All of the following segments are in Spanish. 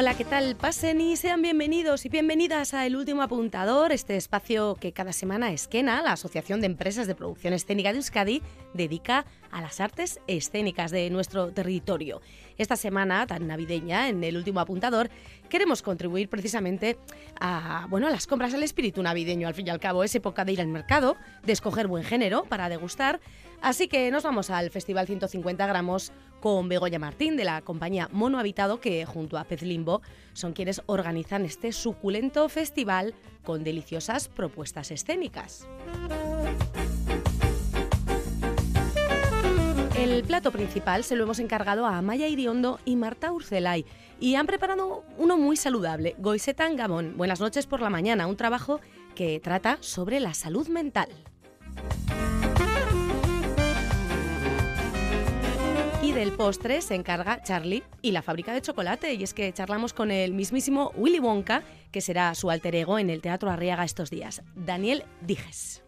Hola, ¿qué tal? Pasen y sean bienvenidos y bienvenidas a El Último Apuntador, este espacio que cada semana Esquena, la Asociación de Empresas de Producción Escénica de Euskadi, dedica a las artes escénicas de nuestro territorio. Esta semana tan navideña, en El Último Apuntador, queremos contribuir precisamente a, bueno, a las compras al espíritu navideño. Al fin y al cabo, es época de ir al mercado, de escoger buen género para degustar. Así que nos vamos al Festival 150 gramos con Begoña Martín de la compañía Mono Habitado que junto a Pez Limbo son quienes organizan este suculento festival con deliciosas propuestas escénicas. El plato principal se lo hemos encargado a Maya Iriondo y Marta Urcelay y han preparado uno muy saludable, Goisetan Gamón. Buenas noches por la mañana, un trabajo que trata sobre la salud mental. Del postre se encarga Charlie y la fábrica de chocolate. Y es que charlamos con el mismísimo Willy Wonka, que será su alter ego en el Teatro Arriaga estos días, Daniel Dijes.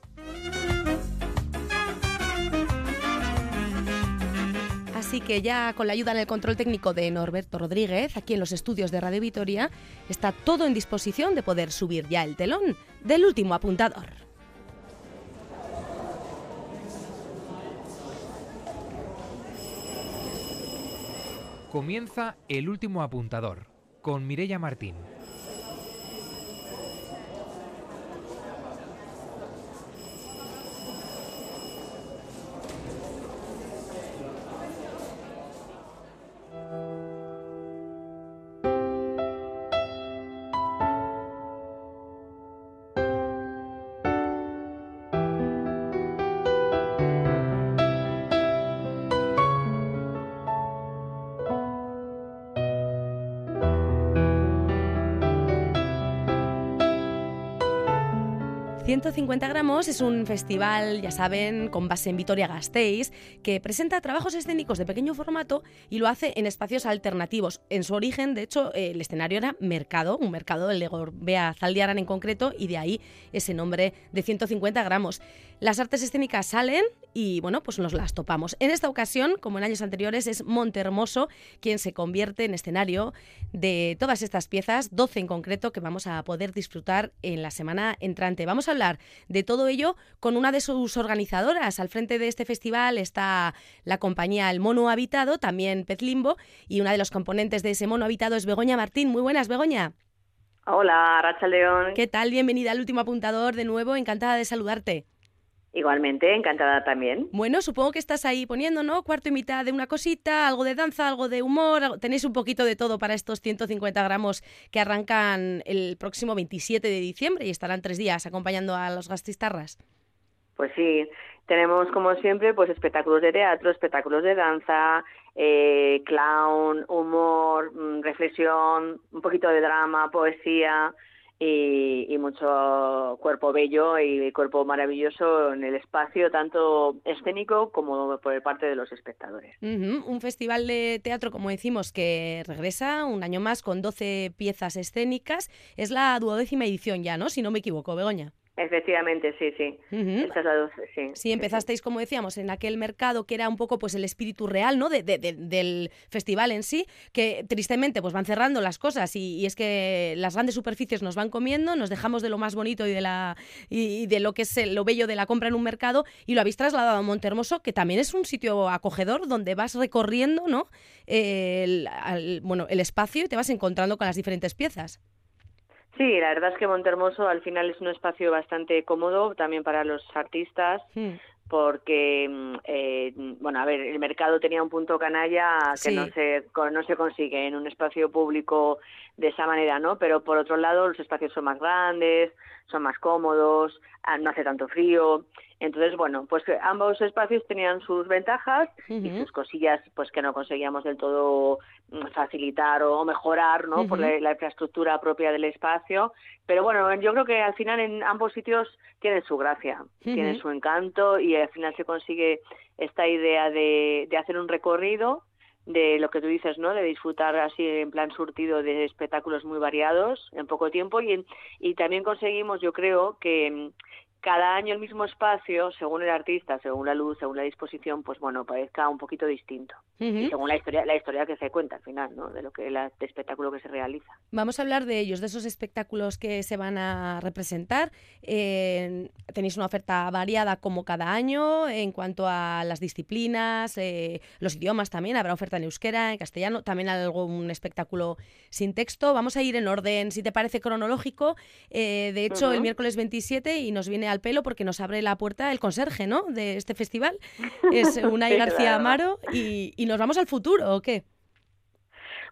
Así que ya con la ayuda en el control técnico de Norberto Rodríguez, aquí en los estudios de Radio Vitoria, está todo en disposición de poder subir ya el telón del último apuntador. Comienza el último apuntador con Mirella Martín. ...150 gramos es un festival, ya saben, con base en Vitoria-Gasteiz, que presenta trabajos escénicos de pequeño formato y lo hace en espacios alternativos. En su origen, de hecho, el escenario era Mercado, un mercado del Gorbea Zaldiaran en concreto, y de ahí ese nombre de 150 gramos. Las artes escénicas salen y, bueno, pues nos las topamos. En esta ocasión, como en años anteriores, es Montermoso quien se convierte en escenario de todas estas piezas, 12 en concreto, que vamos a poder disfrutar en la semana entrante. Vamos a hablar de todo ello con una de sus organizadoras. Al frente de este festival está la compañía El Mono Habitado, también Pez Limbo, y una de los componentes de ese Mono Habitado es Begoña Martín. Muy buenas, Begoña. Hola, Racha León. ¿Qué tal? Bienvenida al último apuntador de nuevo. Encantada de saludarte. Igualmente, encantada también. Bueno, supongo que estás ahí poniendo, ¿no? Cuarto y mitad de una cosita, algo de danza, algo de humor. Tenéis un poquito de todo para estos 150 gramos que arrancan el próximo 27 de diciembre y estarán tres días acompañando a los gastistarras. Pues sí, tenemos como siempre pues espectáculos de teatro, espectáculos de danza, eh, clown, humor, mm, reflexión, un poquito de drama, poesía y, mucho cuerpo bello y cuerpo maravilloso en el espacio, tanto escénico como por parte de los espectadores. Un festival de teatro, como decimos, que regresa un año más con 12 piezas escénicas. Es la duodécima edición ya, ¿no? Si no me equivoco, Begoña. Efectivamente, sí, sí. Esta es la sí. Sí, empezasteis, como decíamos, en aquel mercado que era un poco pues el espíritu real, ¿no? De, del festival en sí, que tristemente pues van cerrando las cosas y, es que las grandes superficies nos van comiendo, nos dejamos de lo más bonito y de la y, de lo que es lo bello de la compra en un mercado y lo habéis trasladado a Montermoso, que también es un sitio acogedor donde vas recorriendo, ¿no? el, bueno, el espacio y te vas encontrando con las diferentes piezas. Sí, la verdad es que Montermoso al final es un espacio bastante cómodo también para los artistas. Porque mm, eh, bueno a ver el mercado tenía un punto canalla que no se no se consigue en un espacio público de esa manera no pero por otro lado los espacios son más grandes son más cómodos ah, no hace tanto frío. Entonces, bueno, pues ambos espacios tenían sus ventajas y sus cosillas pues que no conseguíamos del todo facilitar o mejorar, ¿no? Por la, infraestructura propia del espacio. Pero bueno, yo creo que al final en ambos sitios tienen su gracia, tienen su encanto y al final se consigue esta idea de, de hacer un recorrido de lo que tú dices, ¿no? De disfrutar así en plan surtido de espectáculos muy variados en poco tiempo y, y también conseguimos, yo creo, que cada año el mismo espacio, según el artista, según la luz, según la disposición, pues bueno, parezca un poquito distinto. Y según la historia, la historia que se cuenta al final, ¿no? De lo que el espectáculo que se realiza. Vamos a hablar de ellos, de esos espectáculos que se van a representar. Eh, tenéis una oferta variada como cada año en cuanto a las disciplinas, eh, los idiomas también. Habrá oferta en euskera, en castellano, también algún espectáculo sin texto. Vamos a ir en orden, si te parece cronológico. Eh, de hecho, el miércoles 27 y nos viene al pelo porque nos abre la puerta el conserje, ¿no? De este festival. Es Unai García Amaro y, y nos vamos al futuro, ¿o qué?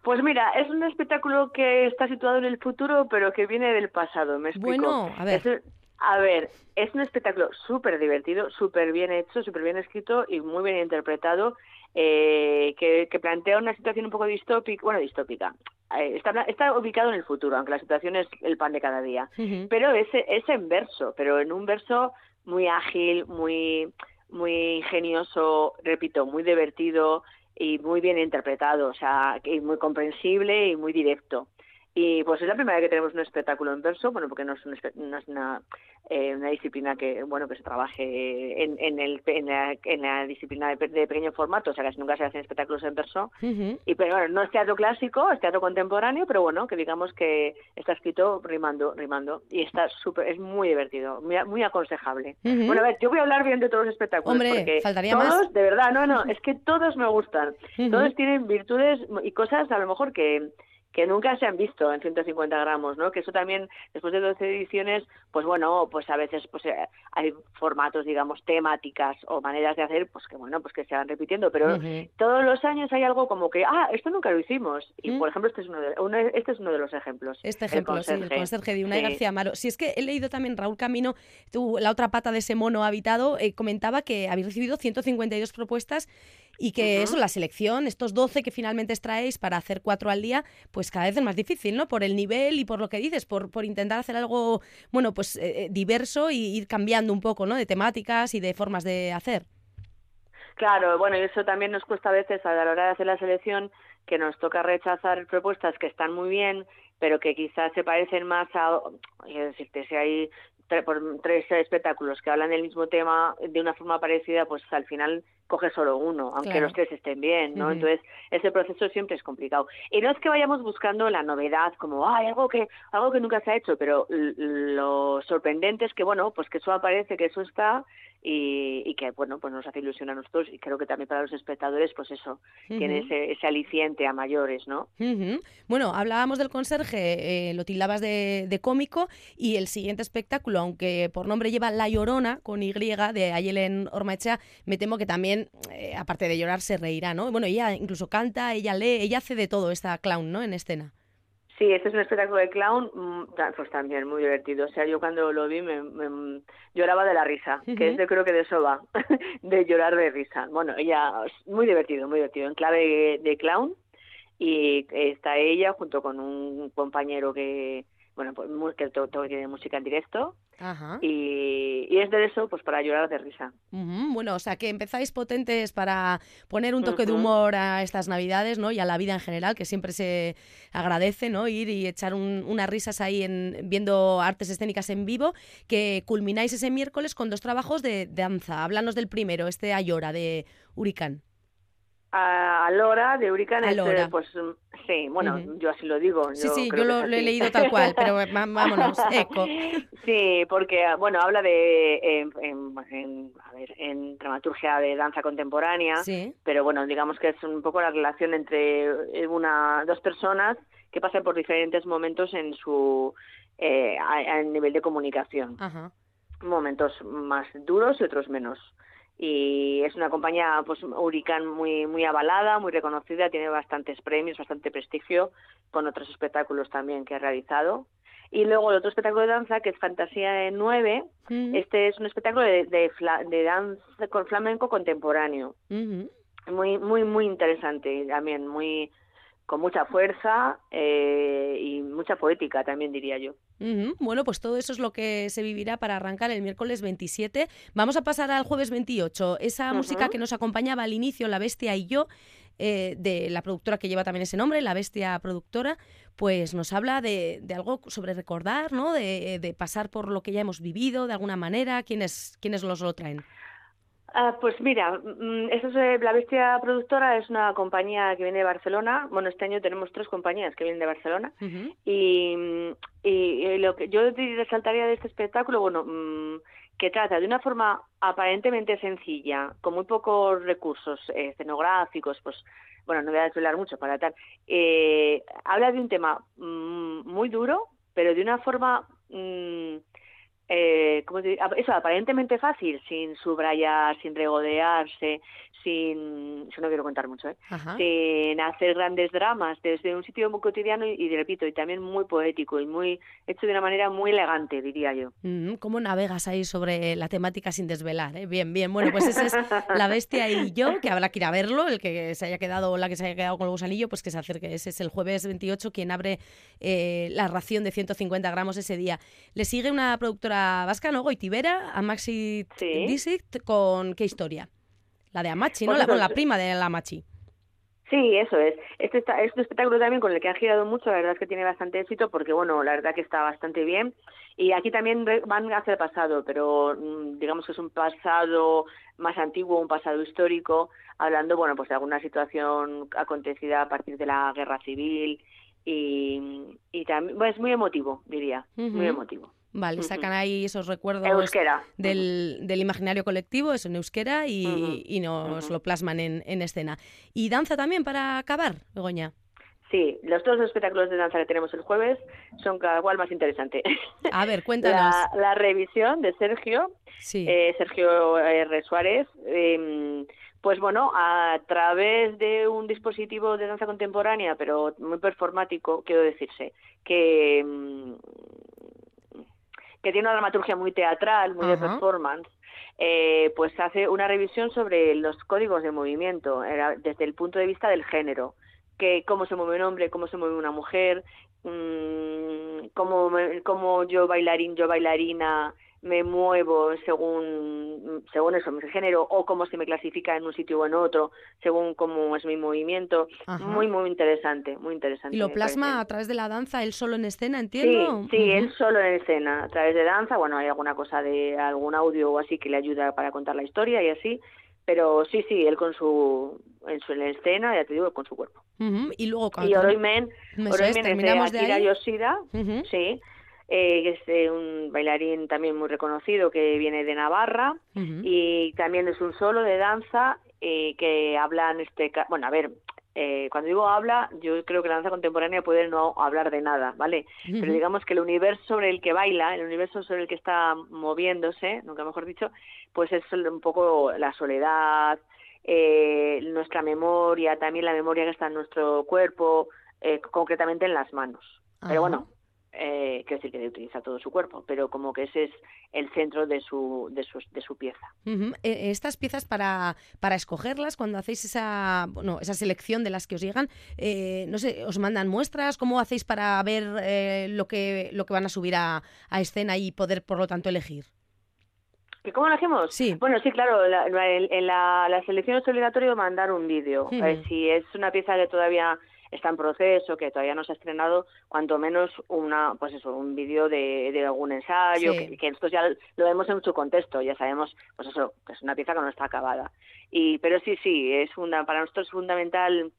Pues mira, es un espectáculo que está situado en el futuro, pero que viene del pasado, ¿me explico? Bueno, a ver. Es, a ver, es un espectáculo súper divertido, súper bien hecho, súper bien escrito y muy bien interpretado, eh, que, plantea una situación un poco distópica, bueno, distópica. Eh, está, está, ubicado en el futuro, aunque la situación es el pan de cada día. Pero es, es en verso, pero en un verso muy ágil, muy muy ingenioso, repito, muy divertido y muy bien interpretado, o sea, y muy comprensible y muy directo. Y pues es la primera vez que tenemos un espectáculo en verso, bueno, porque no es, no es una, eh, una disciplina que bueno que se trabaje en, en, el, en, la, disciplina de, pequeño formato, o sea, que nunca se hacen espectáculos en verso. Y pero bueno, no es teatro clásico, es teatro contemporáneo, pero bueno, que digamos que está escrito rimando, rimando. Y está súper, es muy divertido, muy, muy aconsejable. Bueno, a ver, yo voy a hablar bien de todos los espectáculos. Hombre, porque faltaría todos, más. de verdad, no, no, es que todos me gustan. Todos tienen virtudes y cosas a lo mejor que que nunca se han visto en 150 gramos, ¿no? Que eso también, después de 12 ediciones, pues bueno, pues a veces pues eh, hay formatos, digamos, temáticas o maneras de hacer, pues que bueno, pues que se van repitiendo, pero todos los años hay algo como que, ah, esto nunca lo hicimos. Y, por ejemplo, este es uno de, este es uno de los ejemplos. Este ejemplo, sí, el conserje de Unai García Amaro. Si es que he leído también, Raúl Camino, tú, la otra pata de ese mono habitado, eh, comentaba que habéis recibido 152 propuestas y que eso, la selección, estos 12 que finalmente extraéis para hacer cuatro al día, pues cada vez es más difícil, ¿no? Por el nivel y por lo que dices, por, por intentar hacer algo, bueno, pues eh, eh, diverso y ir cambiando un poco, ¿no? De temáticas y de formas de hacer. Claro, bueno, y eso también nos cuesta a veces a la hora de hacer la selección, que nos toca rechazar propuestas que están muy bien, pero que quizás se parecen más a, es decir, si hay por tres espectáculos que hablan del mismo tema de una forma parecida, pues al final coge solo uno, aunque los tres estén bien, ¿no? Entonces, ese proceso siempre es complicado. Y no es que vayamos buscando la novedad, como, hay algo que, algo que nunca se ha hecho, pero lo sorprendente es que, bueno, pues que eso aparece, que eso está y, que bueno pues nos hace ilusión a nosotros y creo que también para los espectadores pues eso tiene ese, ese, aliciente a mayores no bueno hablábamos del conserje eh, lo tildabas de, de, cómico y el siguiente espectáculo aunque por nombre lleva La Llorona con Y de Ayelen Ormaechea me temo que también eh, aparte de llorar se reirá no bueno ella incluso canta ella lee ella hace de todo esta clown no en escena Sí, este es un espectáculo de clown, mm, pues también muy divertido. O sea, yo cuando lo vi me, lloraba de la risa, que es de, creo que de eso va, de llorar de risa. Bueno, ella, muy divertido, muy divertido, en clave de clown. Y está ella junto con un compañero que, bueno, pues que todo, tiene música en directo. Y, y, es de eso, pues para llorar de risa. Bueno, o sea que empezáis potentes para poner un toque de humor a estas navidades, ¿no? Y a la vida en general, que siempre se agradece, ¿no? Ir y echar unas risas ahí en, viendo artes escénicas en vivo, que culmináis ese miércoles con dos trabajos de, danza. Háblanos del primero, este Ayora de Huricán a, Lora de Hurricane, este, pues sí, bueno, yo así lo digo. Sí, sí, yo lo, he leído tal cual, pero vámonos, eco. Sí, porque, bueno, habla de, en, a ver, en dramaturgia de danza contemporánea, pero bueno, digamos que es un poco la relación entre una dos personas que pasan por diferentes momentos en su eh, a, nivel de comunicación. Momentos más duros y otros menos y es una compañía pues Hurricane muy muy avalada, muy reconocida, tiene bastantes premios, bastante prestigio con otros espectáculos también que ha realizado. Y luego el otro espectáculo de danza que es Fantasía 9, este es un espectáculo de, de, danza con flamenco contemporáneo. Muy muy muy interesante también, muy con mucha fuerza eh, y mucha poética también diría yo. Bueno, pues todo eso es lo que se vivirá para arrancar el miércoles 27. Vamos a pasar al jueves 28. Esa música que nos acompañaba al inicio, La Bestia y yo, eh, de la productora que lleva también ese nombre, La Bestia Productora, pues nos habla de, algo sobre recordar, ¿no? De, pasar por lo que ya hemos vivido de alguna manera. ¿Quiénes, quiénes los lo traen? Ah, pues mira, mm, eso es, La Bestia Productora es una compañía que viene de Barcelona. Bueno, este año tenemos tres compañías que vienen de Barcelona. y, y, lo que yo resaltaría de este espectáculo, bueno, mm, que trata de una forma aparentemente sencilla, con muy pocos recursos escenográficos, pues bueno, no voy a desvelar mucho para tal, eh, habla de un tema mm, muy duro, pero de una forma eh, ¿cómo eso aparentemente fácil, sin subrayar, sin regodearse, sin, eso no quiero contar mucho, ¿eh? sin hacer grandes dramas, desde un sitio muy cotidiano y, repito, y también muy poético y muy hecho de una manera muy elegante, diría yo. Mm, ¿Cómo navegas ahí sobre la temática sin desvelar? Eh? Bien, bien, bueno, pues ese es La Bestia y yo, que habrá que ir a verlo, el que se haya quedado, la que se haya quedado con el gusanillo, pues que se acerque, ese es el jueves 28 quien abre eh, la ración de 150 gramos ese día. Le sigue una productora vasca, ¿no? Goitibera, a Maxi sí. con ¿Qué historia? La de Amachi, ¿no? Pues la, la prima de la Amachi. Sí, eso es. Este, este espectáculo también con el que han girado mucho, la verdad es que tiene bastante éxito porque, bueno, la verdad que está bastante bien. Y aquí también van hacia el pasado, pero mm, digamos que es un pasado más antiguo, un pasado histórico, hablando, bueno, pues de alguna situación acontecida a partir de la guerra civil y, y también, bueno, es muy emotivo, diría, muy emotivo. Vale, sacan ahí esos recuerdos del, del, imaginario colectivo, eso en euskera, y, y nos lo plasman en, en, escena. ¿Y danza también para acabar, Begoña? Sí, los dos espectáculos de danza que tenemos el jueves son cada cual más interesante. A ver, cuéntanos. La, revisión de Sergio, eh, Sergio R. Suárez, eh, pues bueno, a través de un dispositivo de danza contemporánea, pero muy performático, quiero decirse, que, em, que tiene una dramaturgia muy teatral, muy de performance, eh, pues hace una revisión sobre los códigos de movimiento desde el punto de vista del género, que cómo se mueve un hombre, cómo se mueve una mujer, mmm, cómo, cómo yo bailarín, yo bailarina me muevo según según eso mi género o cómo se me clasifica en un sitio o en otro según cómo es mi movimiento. Muy muy interesante muy interesante y lo plasma a través de la danza él solo en escena entiendo sí sí él solo en escena a través de danza bueno hay alguna cosa de algún audio o así que le ayuda para contar la historia y así pero sí sí él con su en su en escena ya te digo con su cuerpo. Y luego y Oroimen Oroimen es de Akira Yoshida sí eh, es eh, un bailarín también muy reconocido que viene de Navarra y también es un solo de danza eh, que habla en este bueno a ver eh, cuando digo habla, yo creo que la danza contemporánea puede no hablar de nada, ¿vale? Pero digamos que el universo sobre el que baila, el universo sobre el que está moviéndose, nunca mejor dicho, pues es un poco la soledad, eh, nuestra memoria, también la memoria que está en nuestro cuerpo, eh, concretamente en las manos. Pero bueno, eh, quiero decir que utiliza todo su cuerpo, pero como que ese es el centro de su, de su, de su pieza. E, estas piezas para, para escogerlas, cuando hacéis esa, bueno, esa selección de las que os llegan, eh, no sé, os mandan muestras, ¿cómo hacéis para ver eh, lo, que, lo que van a subir a, a escena y poder, por lo tanto, elegir? ¿Y cómo lo hacemos? Sí. Bueno, sí, claro, en la, la, selección es obligatorio mandar un vídeo. si es una pieza que todavía está en proceso, que todavía no se ha estrenado, cuanto menos una, pues eso, un vídeo de, de, algún ensayo, que, que esto ya lo vemos en su contexto, ya sabemos, pues eso, que es una pieza que no está acabada. Y, pero sí, sí, es funda, para nosotros es fundamental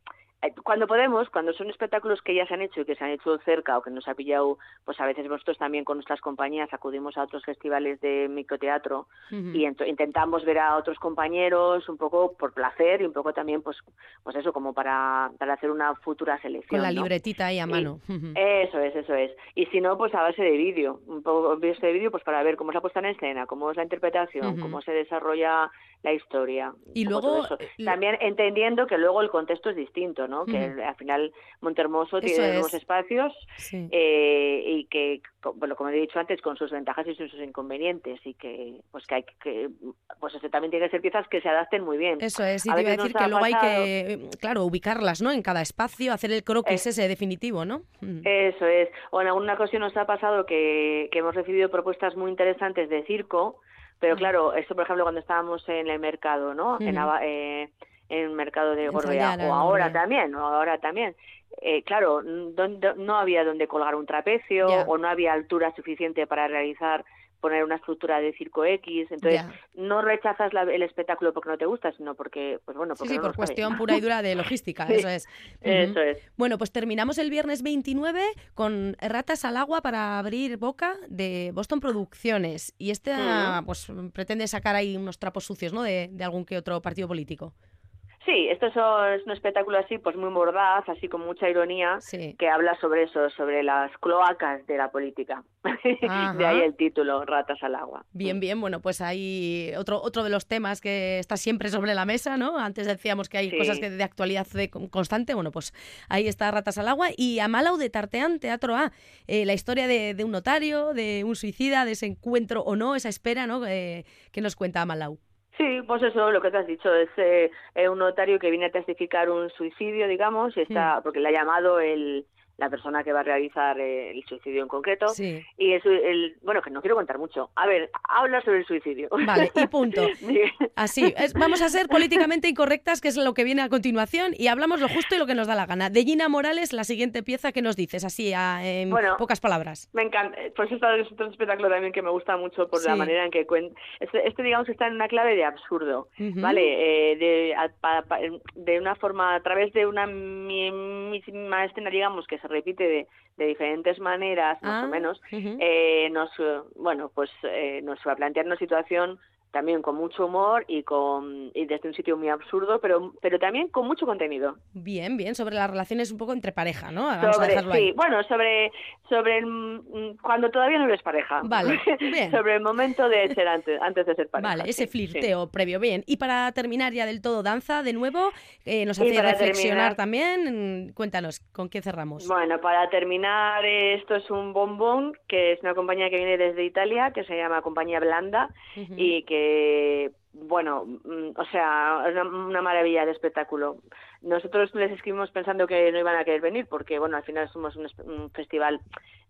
cuando podemos, cuando son espectáculos que ya se han hecho y que se han hecho cerca o que nos ha pillado, pues a veces nosotros también con nuestras compañías acudimos a otros festivales de microteatro y intentamos ver a otros compañeros un poco por placer y un poco también, pues, pues eso, como para, para hacer una futura selección. Con la libretita ahí a mano. eso es, eso es. Y si no, pues a base de vídeo, un poco de vídeo pues para ver cómo se ha puesto en escena, cómo es la interpretación, cómo se desarrolla la historia. Y luego... También entendiendo que luego el contexto es distinto, ¿no? Que al final Montermoso tiene nuevos espacios eh, y que, bueno, como he dicho antes, con sus ventajas y sus inconvenientes y que, pues que hay que, pues este también tiene que ser piezas que se adapten muy bien. Eso es, y te iba a decir que luego hay que, claro, ubicarlas, ¿no? En cada espacio, hacer el croquis ese definitivo, ¿no? Eso es. O en alguna ocasión nos ha pasado que, que hemos recibido propuestas muy interesantes de circo, pero claro, esto por ejemplo cuando estábamos en el mercado, ¿no? En, eh, en el mercado de Gorbea, o ahora también, o ahora también. Eh, claro, no había donde colgar un trapecio o no había altura suficiente para realizar poner una estructura de circo X, entonces no rechazas el espectáculo porque no te gusta, sino porque, pues bueno, porque sí, sí por cuestión pura y dura de logística, eso es. Eso es. Bueno, pues terminamos el viernes 29 con Ratas al agua para abrir boca de Boston Producciones y este pues pretende sacar ahí unos trapos sucios, ¿no? De, de algún que otro partido político. Sí, esto es un espectáculo así, pues muy mordaz, así con mucha ironía, que habla sobre eso, sobre las cloacas de la política. de ahí el título, Ratas al agua. Bien, bien, bueno, pues hay otro, otro de los temas que está siempre sobre la mesa, ¿no? Antes decíamos que hay cosas que de actualidad constante, bueno, pues ahí está Ratas al agua. Y Amalau de Tarteán, Teatro A, eh, la historia de, un notario, de un suicida, de ese encuentro o no, esa espera, ¿no? Eh, que nos cuenta Amalau. Sí, pues eso, lo que te has dicho, es eh, un notario que viene a testificar un suicidio, digamos, y está, porque le ha llamado el, la persona que va a realizar eh, el suicidio en concreto. Y es el, bueno, que no quiero contar mucho. A ver, habla sobre el suicidio. Vale, y punto. Así, vamos a ser políticamente incorrectas, que es lo que viene a continuación, y hablamos lo justo y lo que nos da la gana. De Gina Morales, la siguiente pieza que nos dices, así, en pocas palabras. Me encanta. Pues esto es otro espectáculo también que me gusta mucho por la manera en que cuenta. Este, este, digamos, está en una clave de absurdo, ¿vale? Eh, de, de una forma, a través de una misma escena, digamos, que se repite de, de diferentes maneras, más o ah, menos, eh, nos, bueno, pues eh, nos va a plantear una situación también con mucho humor y con y desde un sitio muy absurdo, pero pero también con mucho contenido. Bien, bien, sobre las relaciones un poco entre pareja, ¿no? sí, bueno, sobre sobre mm, cuando todavía no eres pareja. Vale, bien. sobre el momento de ser antes, antes de ser pareja. Vale, ese flirteo previo, bien. Y para terminar ya del todo danza, de nuevo, eh, nos hace reflexionar también. Cuéntanos, ¿con qué cerramos? Bueno, para terminar, esto es un bombón, que es una compañía que viene desde Italia, que se llama Compañía Blanda, y que eh, bueno, mm, o sea, una, una maravilla de espectáculo. Nosotros les escribimos pensando que no iban a querer venir porque, bueno, al final somos un, festival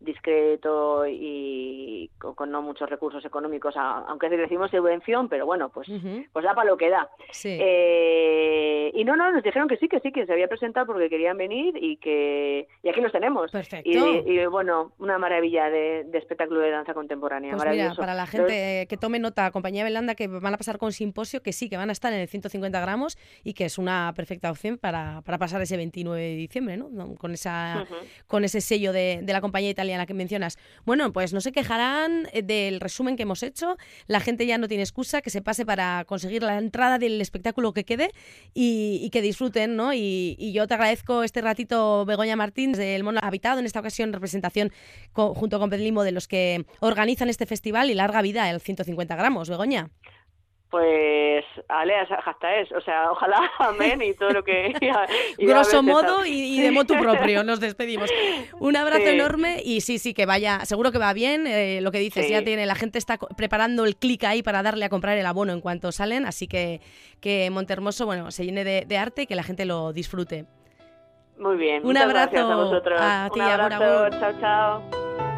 discreto y con, no muchos recursos económicos, aunque decimos subvención, pero bueno, pues, pues da para lo que da. Eh, y no, no, nos dijeron que sí, que sí, que se había presentado porque querían venir y que y aquí los tenemos. Perfecto. Y, bueno, una maravilla de, espectáculo de danza contemporánea. Pues mira, para la gente que tome nota, compañía Belanda, que van a pasar con simposio, que sí, que van a estar en el 150 gramos y que es una perfecta opción para, para pasar ese 29 de diciembre, ¿no? Con, esa, con ese sello de, de, la compañía italiana que mencionas. Bueno, pues no se quejarán eh, del resumen que hemos hecho. La gente ya no tiene excusa que se pase para conseguir la entrada del espectáculo que quede y, que disfruten, ¿no? Y, yo te agradezco este ratito, Begoña Martín, del Mono Habitado, en esta ocasión representación junto con Pedlimo de los que organizan este festival y larga vida, el 150 gramos, Begoña. Pues, Ale, hasta es, o sea, ojalá, amén, y todo lo que... Grosso modo y, de motu propio, nos despedimos. Un abrazo enorme y sí, sí, que vaya, seguro que va bien, eh, lo que dices, ya tiene, la gente está preparando el clic ahí para darle a comprar el abono en cuanto salen, así que que Montermoso, bueno, se llene de, arte y que la gente lo disfrute. Muy bien, un abrazo a vosotros. A ti, Un abrazo, chao, chao.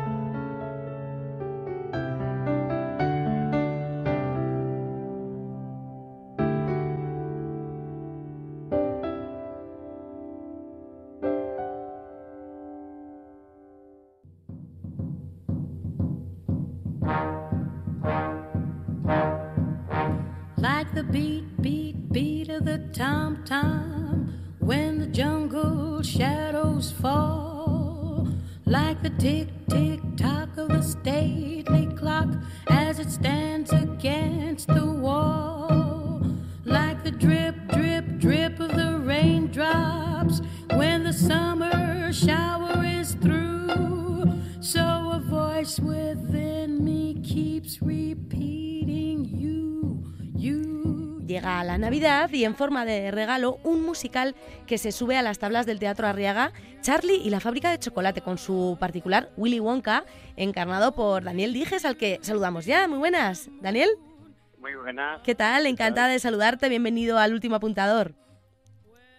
Tom when the jungle shadows fall, like the tick, tick, tock of a stately la Navidad y en forma de regalo un musical que se sube a las tablas del Teatro Arriaga, Charlie y la fábrica de chocolate, con su particular Willy Wonka, encarnado por Daniel Dijes, al que saludamos ya. Muy buenas, Daniel. Muy buenas. ¿Qué tal? Encantada de saludarte. Bienvenido al último apuntador.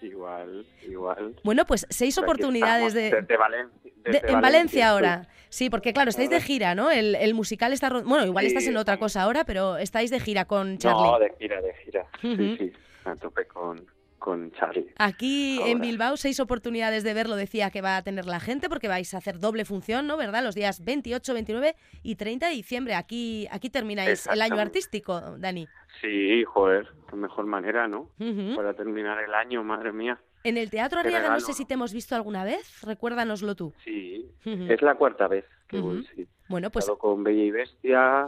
Igual, igual. Bueno, pues seis oportunidades de... Desde Valencia. En Valencia ahora. Sí, porque claro, estáis de gira, ¿no? El, el musical está... Bueno, igual estás en otra cosa ahora, pero estáis de gira con Charlie. No, de gira, de gira. Sí, sí, a tope con, con Charlie. Aquí en Bilbao, seis oportunidades de verlo decía que va a tener la gente, porque vais a hacer doble función, ¿no? ¿Verdad? Los días 28, 29 y 30 de diciembre. Aquí, aquí termináis el año artístico, Dani. Sí, joder, qué mejor manera, ¿no? Para terminar el año, madre mía. En el Teatro Arriaga no sé si te hemos visto alguna vez, recuérdanoslo tú. Sí, es la cuarta vez que voy, sí. Bueno, pues... He estado con Bella y Bestia,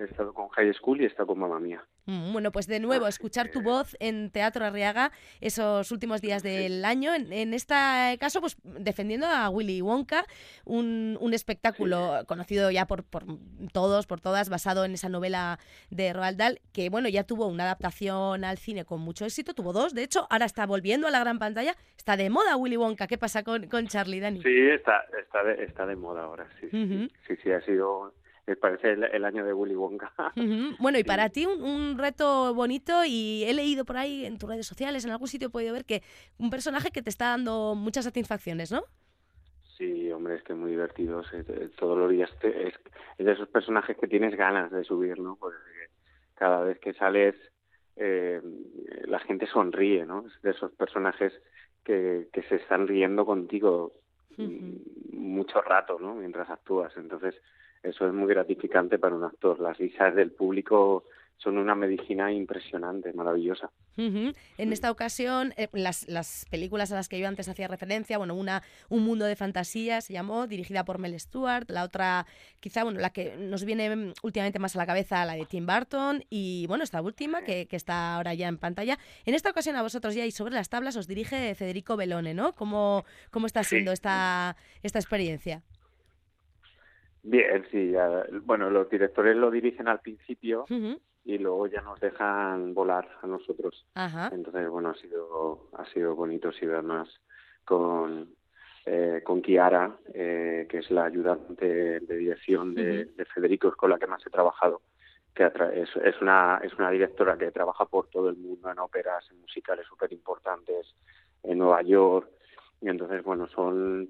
he estado con High School y he estado con Mamma Mía. Mm, bueno, pues de nuevo, escuchar tu voz en Teatro Arriaga esos últimos días del año. En, este caso, pues defendiendo a Willy Wonka, un, espectáculo conocido ya por, por, todos, por todas, basado en esa novela de Roald Dahl, que bueno, ya tuvo una adaptación al cine con mucho éxito, tuvo dos, de hecho, ahora está volviendo a la gran pantalla. Está de moda Willy Wonka. ¿Qué pasa con, con Charlie, Dani? Sí, está, está, de, está de moda ahora, sí. Sí, sí, ha sido parece el, año de Willy Wonka. Bueno, y para ti un, reto bonito y he leído por ahí en tus redes sociales, en algún sitio he podido ver que un personaje que te está dando muchas satisfacciones, ¿no? Sí, hombre, es que es muy divertido. todos los días es, de esos personajes que tienes ganas de subir, ¿no? Porque cada vez que sales eh, la gente sonríe, ¿no? Es de esos personajes que, que se están riendo contigo mucho rato, ¿no? Mientras actúas. Entonces, eso es muy gratificante para un actor. Las risas del público son una medicina impresionante, maravillosa. En esta ocasión, eh, las, las, películas a las que yo antes hacía referencia, bueno, una Un mundo de fantasía se llamó, dirigida por Mel Stewart, la otra, quizá, bueno, la que nos viene mm, últimamente más a la cabeza, la de Tim Burton, y bueno, esta última, que, que está ahora ya en pantalla. En esta ocasión a vosotros ya y sobre las tablas os dirige Federico Belone, ¿no? ¿Cómo, cómo está siendo esta, esta experiencia? Bien, sí. bueno, los directores lo dirigen al principio y luego ya nos dejan volar a nosotros. Entonces, bueno, ha sido ha sido bonito, sí, además con eh, con Kiara, eh, que es la ayudante de dirección de, de, Federico, es con la que más he trabajado. Que es, es, una, es una directora que trabaja por todo el mundo en óperas, en musicales súper importantes, en Nueva York. Y entonces, bueno, son,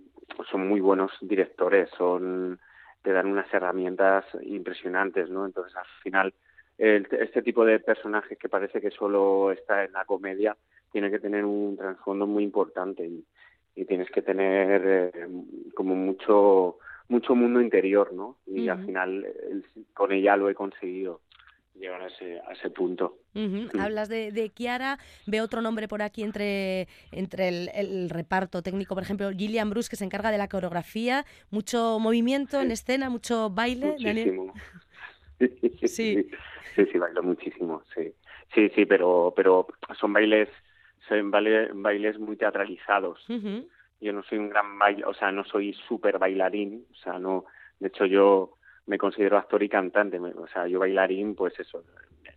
son muy buenos directores, son te dan unas herramientas impresionantes, ¿no? Entonces, al final, este tipo de personajes que parece que solo está en la comedia tiene que tener un trasfondo muy importante y, tienes que tener eh, como mucho mucho mundo interior, ¿no? Y al final con ella lo he conseguido llegar a ese, a ese punto. Hablas de, de, Kiara, ve otro nombre por aquí entre, entre el, reparto técnico, por ejemplo, Gillian Bruce, que se encarga de la coreografía, mucho movimiento en escena, mucho baile. Muchísimo. Sí. sí, sí, bailo muchísimo, sí. Sí, sí, pero, pero son bailes, son bailes muy teatralizados. Yo no soy un gran baile, o sea, no soy súper bailarín, o sea, no, de hecho yo me considero actor y cantante, o sea, yo bailarín, pues eso,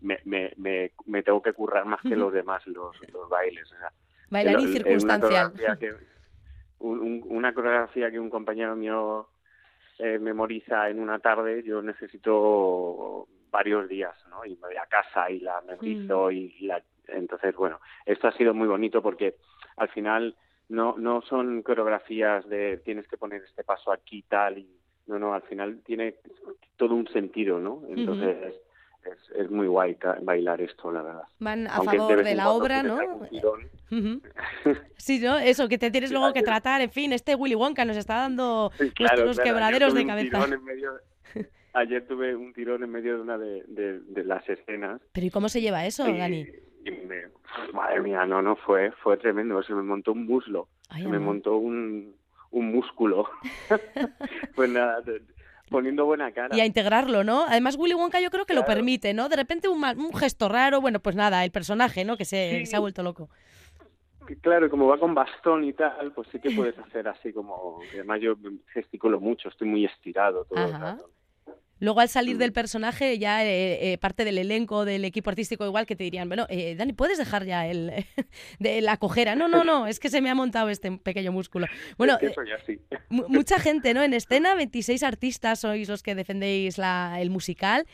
me, me, me, tengo que currar más que los demás los, los bailes. O sea, bailarín circunstancial. Una coreografía, que, un, compañero mío eh, memoriza en una tarde, yo necesito varios días, ¿no? Y me voy a casa y la memorizo mm. y la... Entonces, bueno, esto ha sido muy bonito porque al final no, no son coreografías de tienes que poner este paso aquí tal y no, no, al final tiene todo un sentido, ¿no? Entonces es, es, muy guay bailar esto, la verdad. Van a favor de, la obra, ¿no? sí, ¿no? Eso, que te tienes luego que tratar, en fin, este Willy Wonka nos está dando nuestros quebraderos de cabeza. ayer tuve un tirón en medio de una de, de, las escenas. ¿Pero y cómo se lleva eso, Dani? madre mía, no, no, fue, fue tremendo. Se me montó un muslo, se me montó un, un músculo. pues nada, poniendo buena cara. Y a integrarlo, ¿no? Además, Willy Wonka yo creo que lo permite, ¿no? De repente un, un, gesto raro, bueno, pues nada, el personaje, ¿no? Que se, se ha vuelto loco. Claro, como va con bastón y tal, pues sí que puedes hacer así como... Además yo gesticulo mucho, estoy muy estirado todo el rato. Luego al salir del personaje ya eh, parte del elenco, del equipo artístico igual que te dirían, bueno, Dani, ¿puedes dejar ya el de la cojera? No, no, no, es que se me ha montado este pequeño músculo. Bueno, mucha gente, ¿no? En escena, 26 artistas sois los que defendéis la, el musical,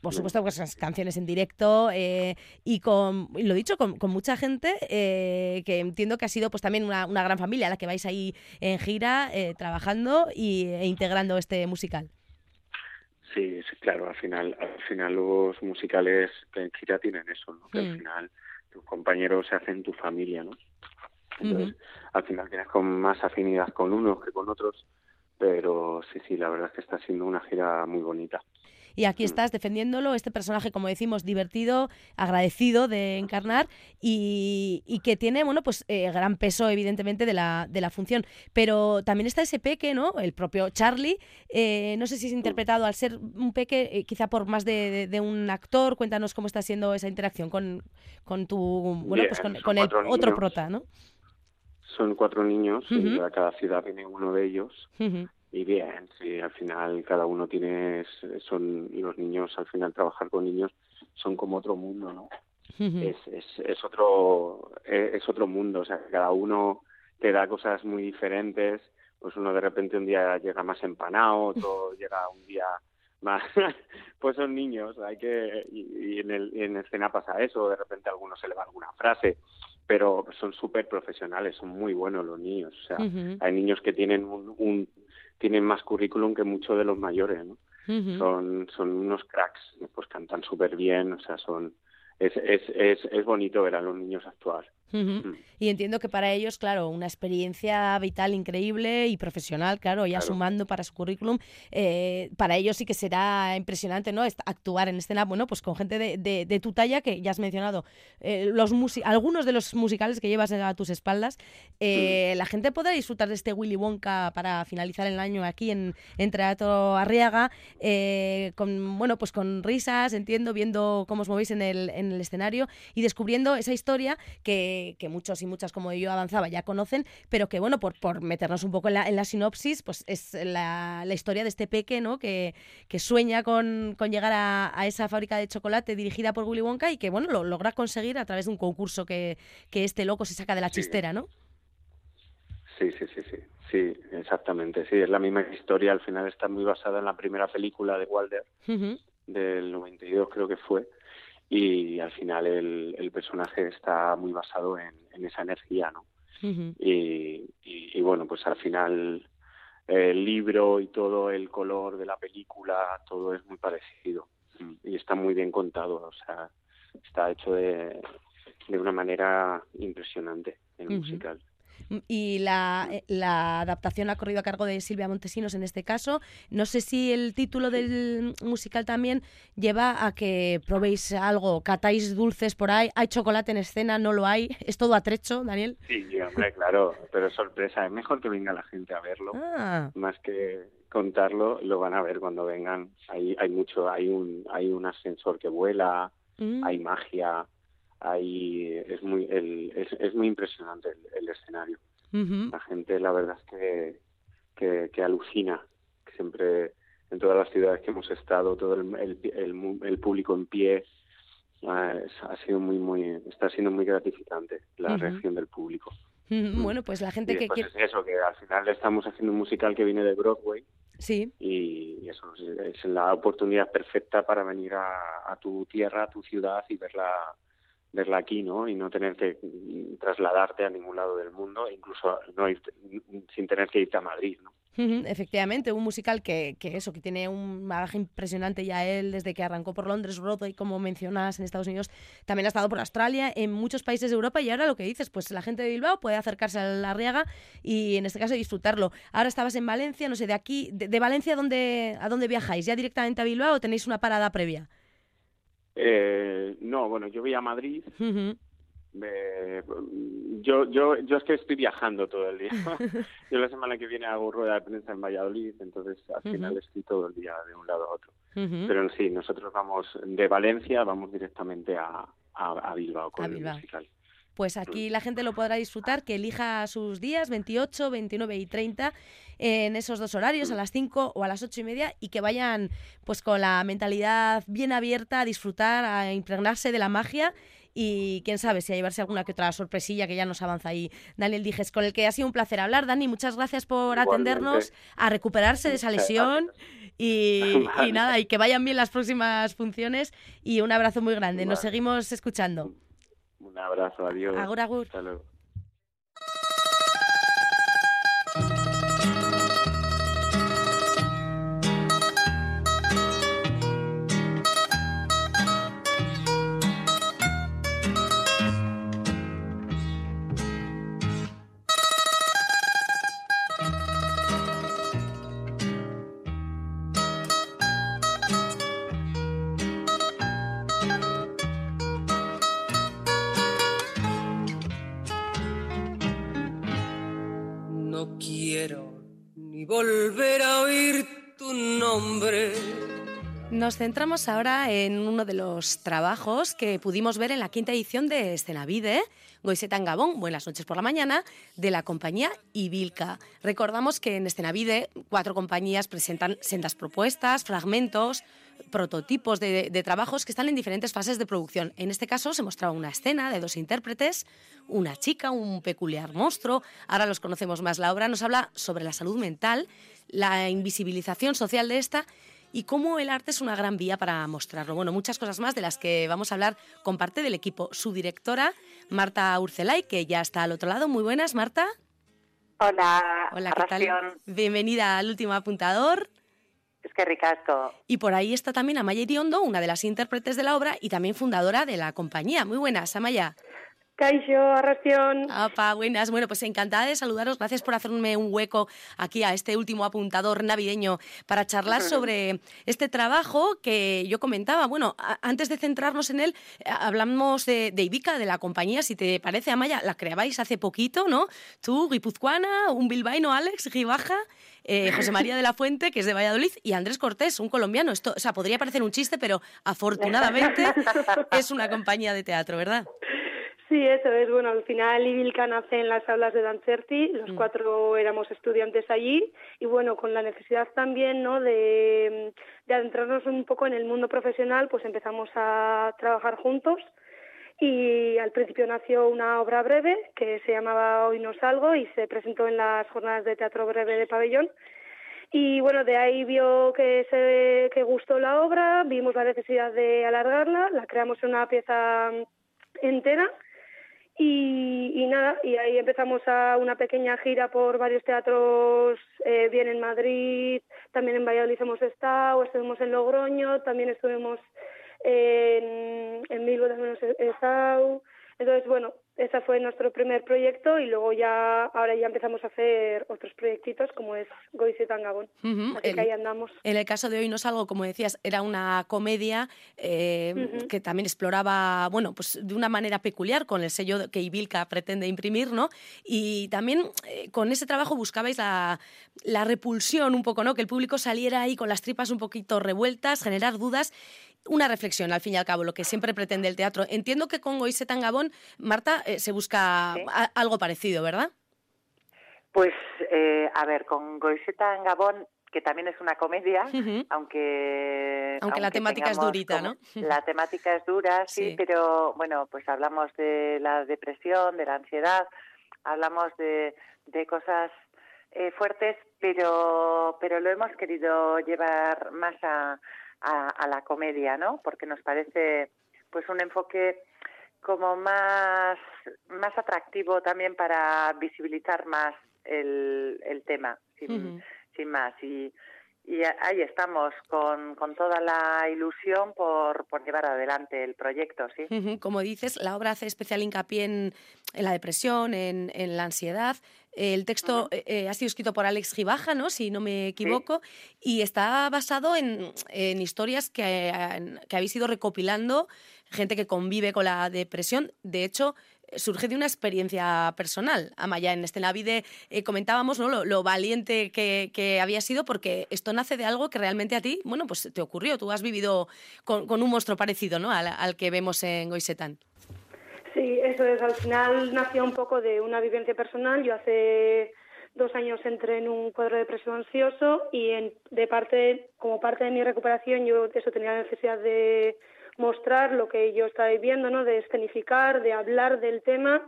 por supuesto, pues canciones en directo y con, lo dicho, con, mucha gente que entiendo que ha sido pues también una, una gran familia a la que vais ahí en gira eh, trabajando y, e integrando este musical. Sí, claro, al final, al final los musicales en gira tienen eso, ¿no? Que al mm. final tus compañeros se hacen tu familia, ¿no? Entonces, al final tienes con más afinidad con unos que con otros, pero sí, sí, la verdad es que está siendo una gira muy bonita y aquí estás defendiéndolo, este personaje, como decimos, divertido, agradecido de encarnar y, que tiene, bueno, pues eh, gran peso, evidentemente, de la, de la función. Pero también está ese peque, ¿no? El propio Charlie, eh, no sé si es interpretado al ser un peque, eh, quizá por más de, un actor, cuéntanos cómo está siendo esa interacción con, con tu, bueno, pues con, el otro prota, ¿no? Son cuatro niños, y a cada ciudad viene uno de ellos. Y bien, sí, al final cada uno tiene, son los niños, al final trabajar con niños son como otro mundo, ¿no? es, es, es, otro, es, otro mundo, o sea, cada uno te da cosas muy diferentes, pues uno de repente un día llega más empanado, otro llega un día más, pues son niños, hay que, y, en, el, en escena pasa eso, de repente a alguno se le va alguna frase, pero son súper profesionales, son muy buenos los niños, o sea, hay niños que tienen un tienen más currículum que muchos de los mayores, ¿no? Son son unos cracks, pues cantan súper bien, o sea, son es, es, es, es bonito ver a los niños actuar. Mm. Y entiendo que para ellos, claro, una experiencia vital increíble y profesional, claro, ya sumando para su currículum, eh, para ellos sí que será impresionante, ¿no? Actuar en escena, bueno, pues con gente de, de, tu talla, que ya has mencionado, eh, los algunos de los musicales que llevas a tus espaldas, eh, mm. la gente podrá disfrutar de este Willy Wonka para finalizar el año aquí en, en Teatro Arriaga, con, bueno, pues con risas, entiendo, viendo cómo os movéis en el, en el escenario y descubriendo esa historia que que, muchos y muchas como yo avanzaba ya conocen, pero que bueno, por, por meternos un poco en la, en la sinopsis, pues es la, la, historia de este peque, ¿no? Que, que sueña con, con llegar a, a, esa fábrica de chocolate dirigida por Willy Wonka y que bueno, lo logra conseguir a través de un concurso que, que este loco se saca de la chistera, ¿no? Sí, sí, sí, sí. Sí, exactamente. Sí, es la misma historia. Al final está muy basada en la primera película de Walder, del 92 creo que fue y al final el, el personaje está muy basado en, en esa energía, ¿no? y, y, bueno, pues al final el libro y todo el color de la película, todo es muy parecido y está muy bien contado, o sea, está hecho de, de una manera impresionante el musical. Y la, eh, la, adaptación ha corrido a cargo de Silvia Montesinos en este caso. No sé si el título del musical también lleva a que probéis algo, catáis dulces por ahí, hay chocolate en escena, no lo hay, es todo atrecho, Daniel. Sí, hombre, claro, pero sorpresa, es mejor que venga la gente a verlo, ah. más que contarlo, lo van a ver cuando vengan. Hay, hay mucho, hay un, hay un ascensor que vuela, mm. hay magia, ahí es muy el, es, es muy impresionante el, escenario. La gente la verdad es que, que, alucina siempre en todas las ciudades que hemos estado todo el, el, el, público en pie ah, ha sido muy muy está siendo muy gratificante la reacción del público. Bueno pues la gente que quiere es eso que al final estamos haciendo un musical que viene de Broadway Sí. Y eso es la oportunidad perfecta para venir a, a, tu tierra, a tu ciudad y verla verla aquí, ¿no? Y no tener que trasladarte a ningún lado del mundo, incluso no sin tener que irte a Madrid, ¿no? Efectivamente, un musical que, que, eso, que tiene un bagaje impresionante ya él desde que arrancó por Londres, Broadway, como mencionas en Estados Unidos, también ha estado por Australia, en muchos países de Europa y ahora lo que dices, pues la gente de Bilbao puede acercarse a la Riaga y en este caso disfrutarlo. Ahora estabas en Valencia, no sé, de aquí, de, Valencia, ¿a dónde, ¿a dónde viajáis? ¿Ya directamente a Bilbao o tenéis una parada previa? Eh, no, bueno, yo voy a Madrid. yo, yo, yo es que estoy viajando todo el día. yo la semana que viene hago rueda de prensa en Valladolid, entonces al final estoy todo el día de un lado a otro. Pero sí, nosotros vamos de Valencia, vamos directamente a, a, Bilbao con el musical. Pues aquí la gente lo podrá disfrutar, que elija sus días, 28, 29 y 30, en esos dos horarios, a las 5 o a las 8 y media, y que vayan pues con la mentalidad bien abierta a disfrutar, a impregnarse de la magia y quién sabe si a llevarse alguna que otra sorpresilla que ya nos avanza ahí Daniel Dijes, con el que ha sido un placer hablar. Dani, muchas gracias por atendernos, a recuperarse de esa lesión y, nada, y que vayan bien las próximas funciones y un abrazo muy grande. Nos seguimos escuchando. Abrazo, adiós. Agur, agur. volver Nos centramos ahora en uno de los trabajos que pudimos ver en la quinta edición de Escenavide, Goisetan Gabón, Buenas noches por la mañana, de la compañía Ibilca. Recordamos que en Escenavide cuatro compañías presentan sendas propuestas, fragmentos, prototipos de, trabajos que están en diferentes fases de producción. En este caso se mostraba una escena de dos intérpretes, una chica, un peculiar monstruo. Ahora los conocemos más. La obra nos habla sobre la salud mental, la invisibilización social de esta y cómo el arte es una gran vía para mostrarlo. Bueno, muchas cosas más de las que vamos a hablar con parte del equipo. Su directora, Marta Urcelay, que ya está al otro lado. Muy buenas, Marta. Hola, Hola, ¿qué tal? Bienvenida al último apuntador. Es que ricasco. Y por ahí está también Amaya Iriondo, una de las intérpretes de la obra y también fundadora de la compañía. Muy buenas, Amaya. Caixo, Arración. Apa, buenas. Bueno, pues encantada de saludaros. Gracias por hacerme un hueco aquí a este último apuntador navideño para charlar sobre este trabajo que yo comentaba. Bueno, antes de centrarnos en él, eh, hablamos de, de, Ibica, de la compañía. Si te parece, Amaya, la creabais hace poquito, ¿no? Tú, guipuzcoana, un bilbaíno, Alex, Gibaja. Eh, José María de la Fuente, que es de Valladolid, y Andrés Cortés, un colombiano. Esto, o sea, podría parecer un chiste, pero afortunadamente es una compañía de teatro, ¿verdad? Sí, eso es. Bueno, al final Ibilca nace en las aulas de Dancerti, los mm. cuatro éramos estudiantes allí y bueno, con la necesidad también ¿no? de, de adentrarnos un poco en el mundo profesional, pues empezamos a trabajar juntos y al principio nació una obra breve que se llamaba Hoy no salgo y se presentó en las jornadas de teatro breve de pabellón y bueno de ahí vio que se que gustó la obra vimos la necesidad de alargarla la creamos en una pieza entera y, y, nada, y ahí empezamos a una pequeña gira por varios teatros, eh, bien en Madrid, también en Valladolid hemos estado, estuvimos en Logroño, también estuvimos en, en Milbo también hemos estado. Entonces, bueno, ese fue nuestro primer proyecto y luego ya, ahora ya empezamos a hacer otros proyectitos como es Goizetan Gabón. Así que ahí andamos. En el caso de hoy no salgo, como decías, era una comedia eh, que también exploraba, bueno, pues de una manera peculiar con el sello que Ibilka pretende imprimir, ¿no? Y también eh, con ese trabajo buscabais la, la repulsión un poco, ¿no? Que el público saliera ahí con las tripas un poquito revueltas, generar dudas una reflexión, al fin y al cabo, lo que siempre pretende el teatro. Entiendo que con Goisetan Gabón, Marta, eh, se busca algo parecido, ¿verdad? Pues, eh, a ver, con Goisetan Gabón, que también es una comedia, aunque... Aunque, la temática es durita, ¿no? La temática es dura, sí, pero bueno, pues hablamos de la depresión, de la ansiedad, hablamos de, de cosas eh, fuertes, pero, pero lo hemos querido llevar más a a, la comedia, ¿no? Porque nos parece pues un enfoque como más, más atractivo también para visibilizar más el, el tema, sin, sin más. Y, y ahí estamos con, con, toda la ilusión por, por, llevar adelante el proyecto, sí. Como dices, la obra hace especial hincapié en, en la depresión, en, en, la ansiedad. El texto eh, eh, ha sido escrito por Alex Gibaja, ¿no? si no me equivoco, y está basado en, en historias que, que habéis ido recopilando, gente que convive con la depresión. De hecho, surge de una experiencia personal. Amaya, en este Navide eh, comentábamos ¿no? lo, valiente que, había sido porque esto nace de algo que realmente a ti, bueno, pues te ocurrió. Tú has vivido con, un monstruo parecido ¿no? al, que vemos en Goisetán. Sí, eso es. Al final nació un poco de una vivencia personal. Yo hace dos años entré en un cuadro de depresión ansioso y en, de parte, como parte de mi recuperación yo eso tenía la necesidad de mostrar lo que yo estaba viviendo, ¿no? de escenificar, de hablar del tema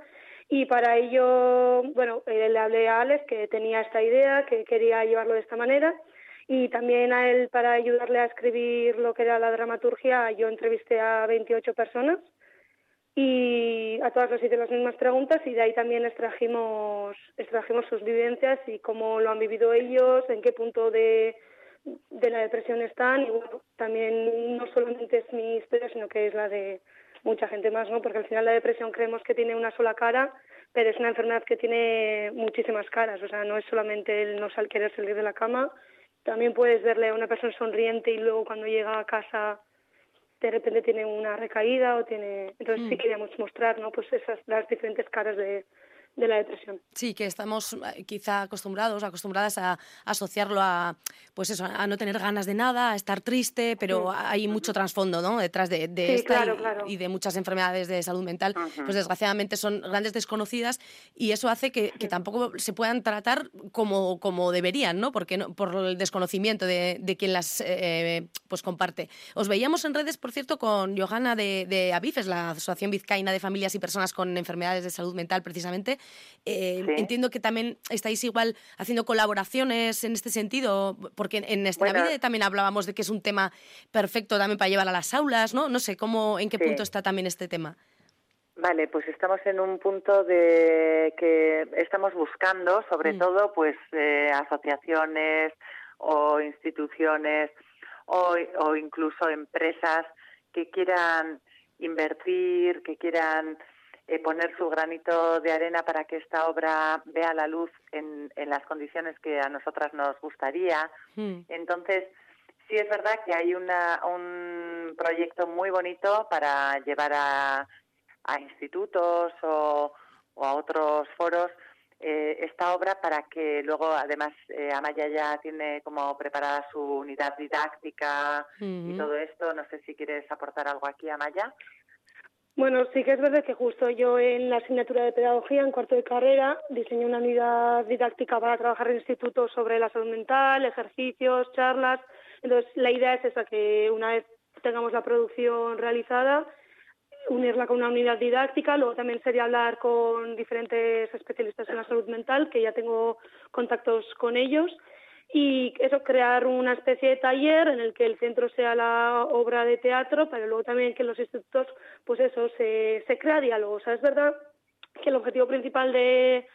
y para ello, bueno, eh, le hablé a Alex que tenía esta idea, que quería llevarlo de esta manera y también a él para ayudarle a escribir lo que era la dramaturgia, yo entrevisté a 28 personas y a todas les hice las mismas preguntas y de ahí también extrajimos, extrajimos sus vivencias y cómo lo han vivido ellos, en qué punto de, de la depresión están. Y bueno, también no solamente es mi historia, sino que es la de mucha gente más, ¿no? Porque al final la depresión creemos que tiene una sola cara, pero es una enfermedad que tiene muchísimas caras, o sea, no es solamente el no querer salir de la cama, también puedes verle a una persona sonriente y luego cuando llega a casa de repente tiene una recaída o tiene entonces sí mm. queríamos mostrar no pues esas las diferentes caras de, de la depresión. Sí, que estamos eh, quizá acostumbrados, acostumbradas a, asociarlo a, pues eso, a no tener ganas de nada, a estar triste, pero hay mucho trasfondo, ¿no? Detrás de, de y, de muchas enfermedades de salud mental, pues desgraciadamente son grandes desconocidas y eso hace que, tampoco se puedan tratar como, como deberían, ¿no? Porque no, por el desconocimiento de, de quien las eh, pues comparte. Os veíamos en redes, por cierto, con Johanna de, de Avifes, la Asociación Vizcaína de Familias y Personas con Enfermedades de Salud Mental, precisamente, eh, entiendo que también estáis igual haciendo colaboraciones en este sentido, porque en esta bueno, también hablábamos de que es un tema perfecto también para llevar a las aulas, ¿no? No sé, ¿cómo, ¿en qué punto está también este tema? Vale, pues estamos en un punto de que estamos buscando, sobre mm. todo, pues eh, asociaciones o instituciones o, o incluso empresas que quieran invertir, que quieran eh, poner su granito de arena para que esta obra vea la luz en, en las condiciones que a nosotras nos gustaría. Hmm. Entonces, sí es verdad que hay una, un proyecto muy bonito para llevar a, a institutos o, a otros foros eh, esta obra para que luego, además, eh, Amaya ya tiene como preparada su unidad didáctica y hmm. todo esto. No sé si quieres aportar algo aquí, Amaya. Bueno, sí que es verdad que justo yo en la asignatura de pedagogía, en cuarto de carrera, diseñé una unidad didáctica para trabajar en institutos sobre la salud mental, ejercicios, charlas. Entonces, la idea es esa, que una vez tengamos la producción realizada, unirla con una unidad didáctica, luego también sería hablar con diferentes especialistas en la salud mental, que ya tengo contactos con ellos, y eso, crear una especie de taller en el que el centro sea la obra de teatro, pero luego también que los institutos, pues eso, se, se crea diálogo. O sea, es verdad que el objetivo principal de,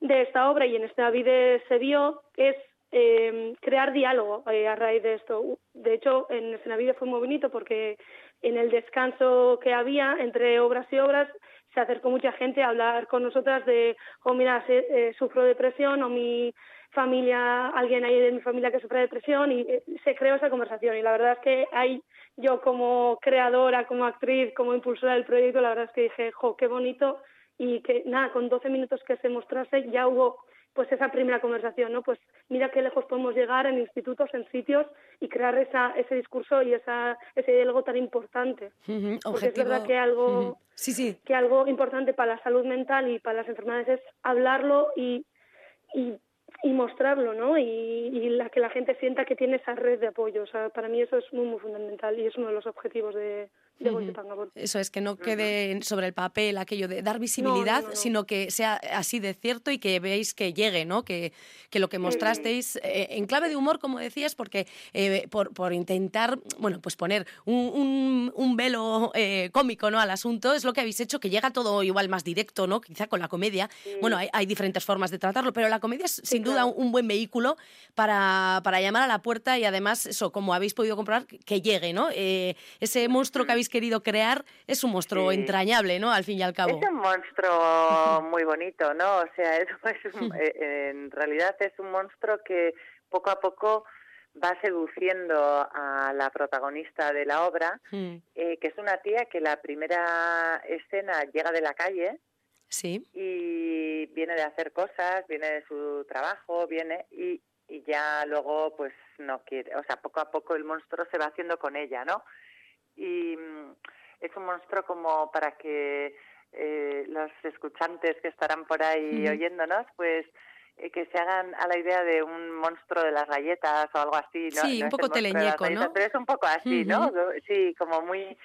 de esta obra y en esta vida se vio es eh, crear diálogo eh, a raíz de esto. De hecho, en Escenavide fue muy bonito porque en el descanso que había entre obras y obras se acercó mucha gente a hablar con nosotras de, oh, mira, eh, sufro depresión o mi familia, alguien ahí de mi familia que sufre depresión y eh, se creó esa conversación. Y la verdad es que hay, yo como creadora, como actriz, como impulsora del proyecto, la verdad es que dije, jo, qué bonito y que nada, con 12 minutos que se mostrase ya hubo pues esa primera conversación, ¿no? Pues mira qué lejos podemos llegar en institutos, en sitios y crear esa, ese discurso y esa, ese diálogo tan importante. Porque es verdad que algo, sí, sí. que algo importante para la salud mental y para las enfermedades es hablarlo y, y y mostrarlo, ¿no? Y, y, la que la gente sienta que tiene esa red de apoyo. O sea, para mí eso es muy, muy fundamental y es uno de los objetivos de, eso es, que no quede sobre el papel aquello de dar visibilidad, sino que sea así de cierto y que veáis que llegue, ¿no? Que, que lo que mostrasteis eh, en clave de humor, como decías, porque eh, por, por, intentar, bueno, pues poner un, un, velo eh, cómico, ¿no? Al asunto, es lo que habéis hecho, que llega todo igual más directo, ¿no? Quizá con la comedia. Bueno, hay, hay, diferentes formas de tratarlo, pero la comedia es sin duda un, buen vehículo para, para, llamar a la puerta y además, eso, como habéis podido comprobar, que llegue, ¿no? ese monstruo que habéis querido crear es un monstruo entrañable, ¿no? Al fin y al cabo. Es un monstruo muy bonito, ¿no? O sea, es, eh, en realidad es un monstruo que poco a poco va seduciendo a la protagonista de la obra, mm. eh, que es una tía que la primera escena llega de la calle sí. y viene de hacer cosas, viene de su trabajo, viene y, y ya luego pues no quiere, o sea, poco a poco el monstruo se va haciendo con ella, ¿no? Y mm, es un monstruo como para que eh, los escuchantes que estarán por ahí oyéndonos, pues eh, que se hagan a la idea de un monstruo de las galletas o algo así, ¿no? Sí, un poco teleñeco, ¿no? Pero es un poco así, ¿no? Sí, como muy,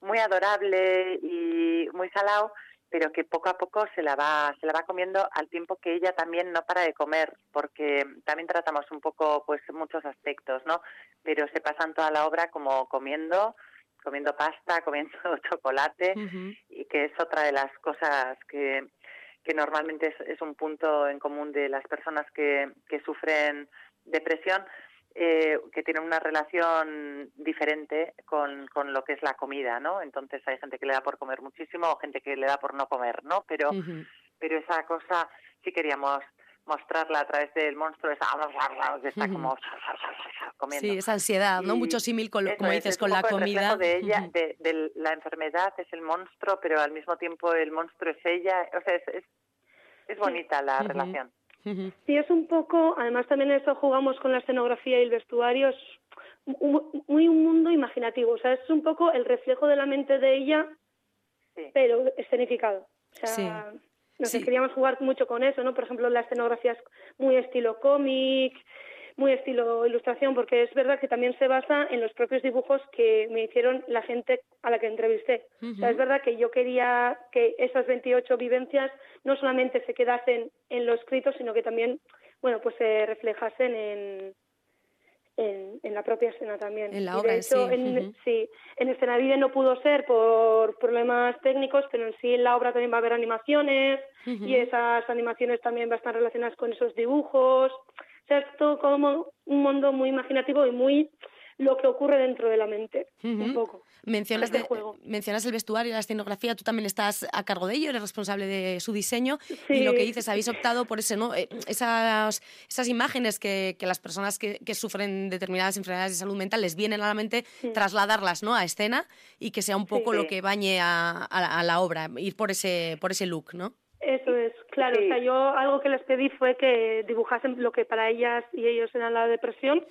muy adorable y muy salado, pero que poco a poco se la va se la va comiendo al tiempo que ella también no para de comer porque también tratamos un poco pues muchos aspectos no pero se pasan toda la obra como comiendo comiendo pasta comiendo chocolate y que es otra de las cosas que que normalmente es, un punto en común de las personas que, que sufren depresión, eh, que tienen una relación diferente con, con, lo que es la comida, ¿no? Entonces hay gente que le da por comer muchísimo o gente que le da por no comer, ¿no? Pero, pero esa cosa sí queríamos mostrarla a través del monstruo, esa que está como comiendo. Sí, esa ansiedad, ¿no? Mucho símil con lo, como dices, con la comida. de ella, de, la enfermedad es el monstruo, pero al mismo tiempo el monstruo es ella. O sea, es, es, bonita la relación. Sí, es un poco, además también eso jugamos con la escenografía y el vestuario, es muy un mundo imaginativo, o sea, es un poco el reflejo de la mente de ella, pero escenificado. O sea, nos queríamos jugar mucho con eso, ¿no? Por ejemplo, la escenografía es muy estilo cómic, muy estilo ilustración, porque es verdad que también se basa en los propios dibujos que me hicieron la gente a la que entrevisté. O sea, es verdad que yo quería que esas 28 vivencias no solamente se quedasen en lo escrito, sino que también, bueno, pues se reflejasen en, en, la propia escena también. En la obra, de hecho, sí. En, sí. En Escenavide no pudo ser por problemas técnicos, pero en sí en la obra también va a haber animaciones y esas animaciones también van a estar relacionadas con esos dibujos. O sea, es todo como un mundo muy imaginativo y muy lo que ocurre dentro de la mente, un poco. Mencionas, mencionas el vestuario y la escenografía, tú también estás a cargo de ello, eres responsable de su diseño y lo que dices, habéis optado por ese, ¿no? Eh, esas, esas imágenes que, que las personas que, que, sufren determinadas enfermedades de salud mental les vienen a la mente, trasladarlas ¿no? a escena y que sea un poco lo que bañe a, a, la obra, ir por ese, por ese look, ¿no? Eso es, claro. O sea, yo algo que les pedí fue que dibujasen lo que para ellas y ellos era la depresión.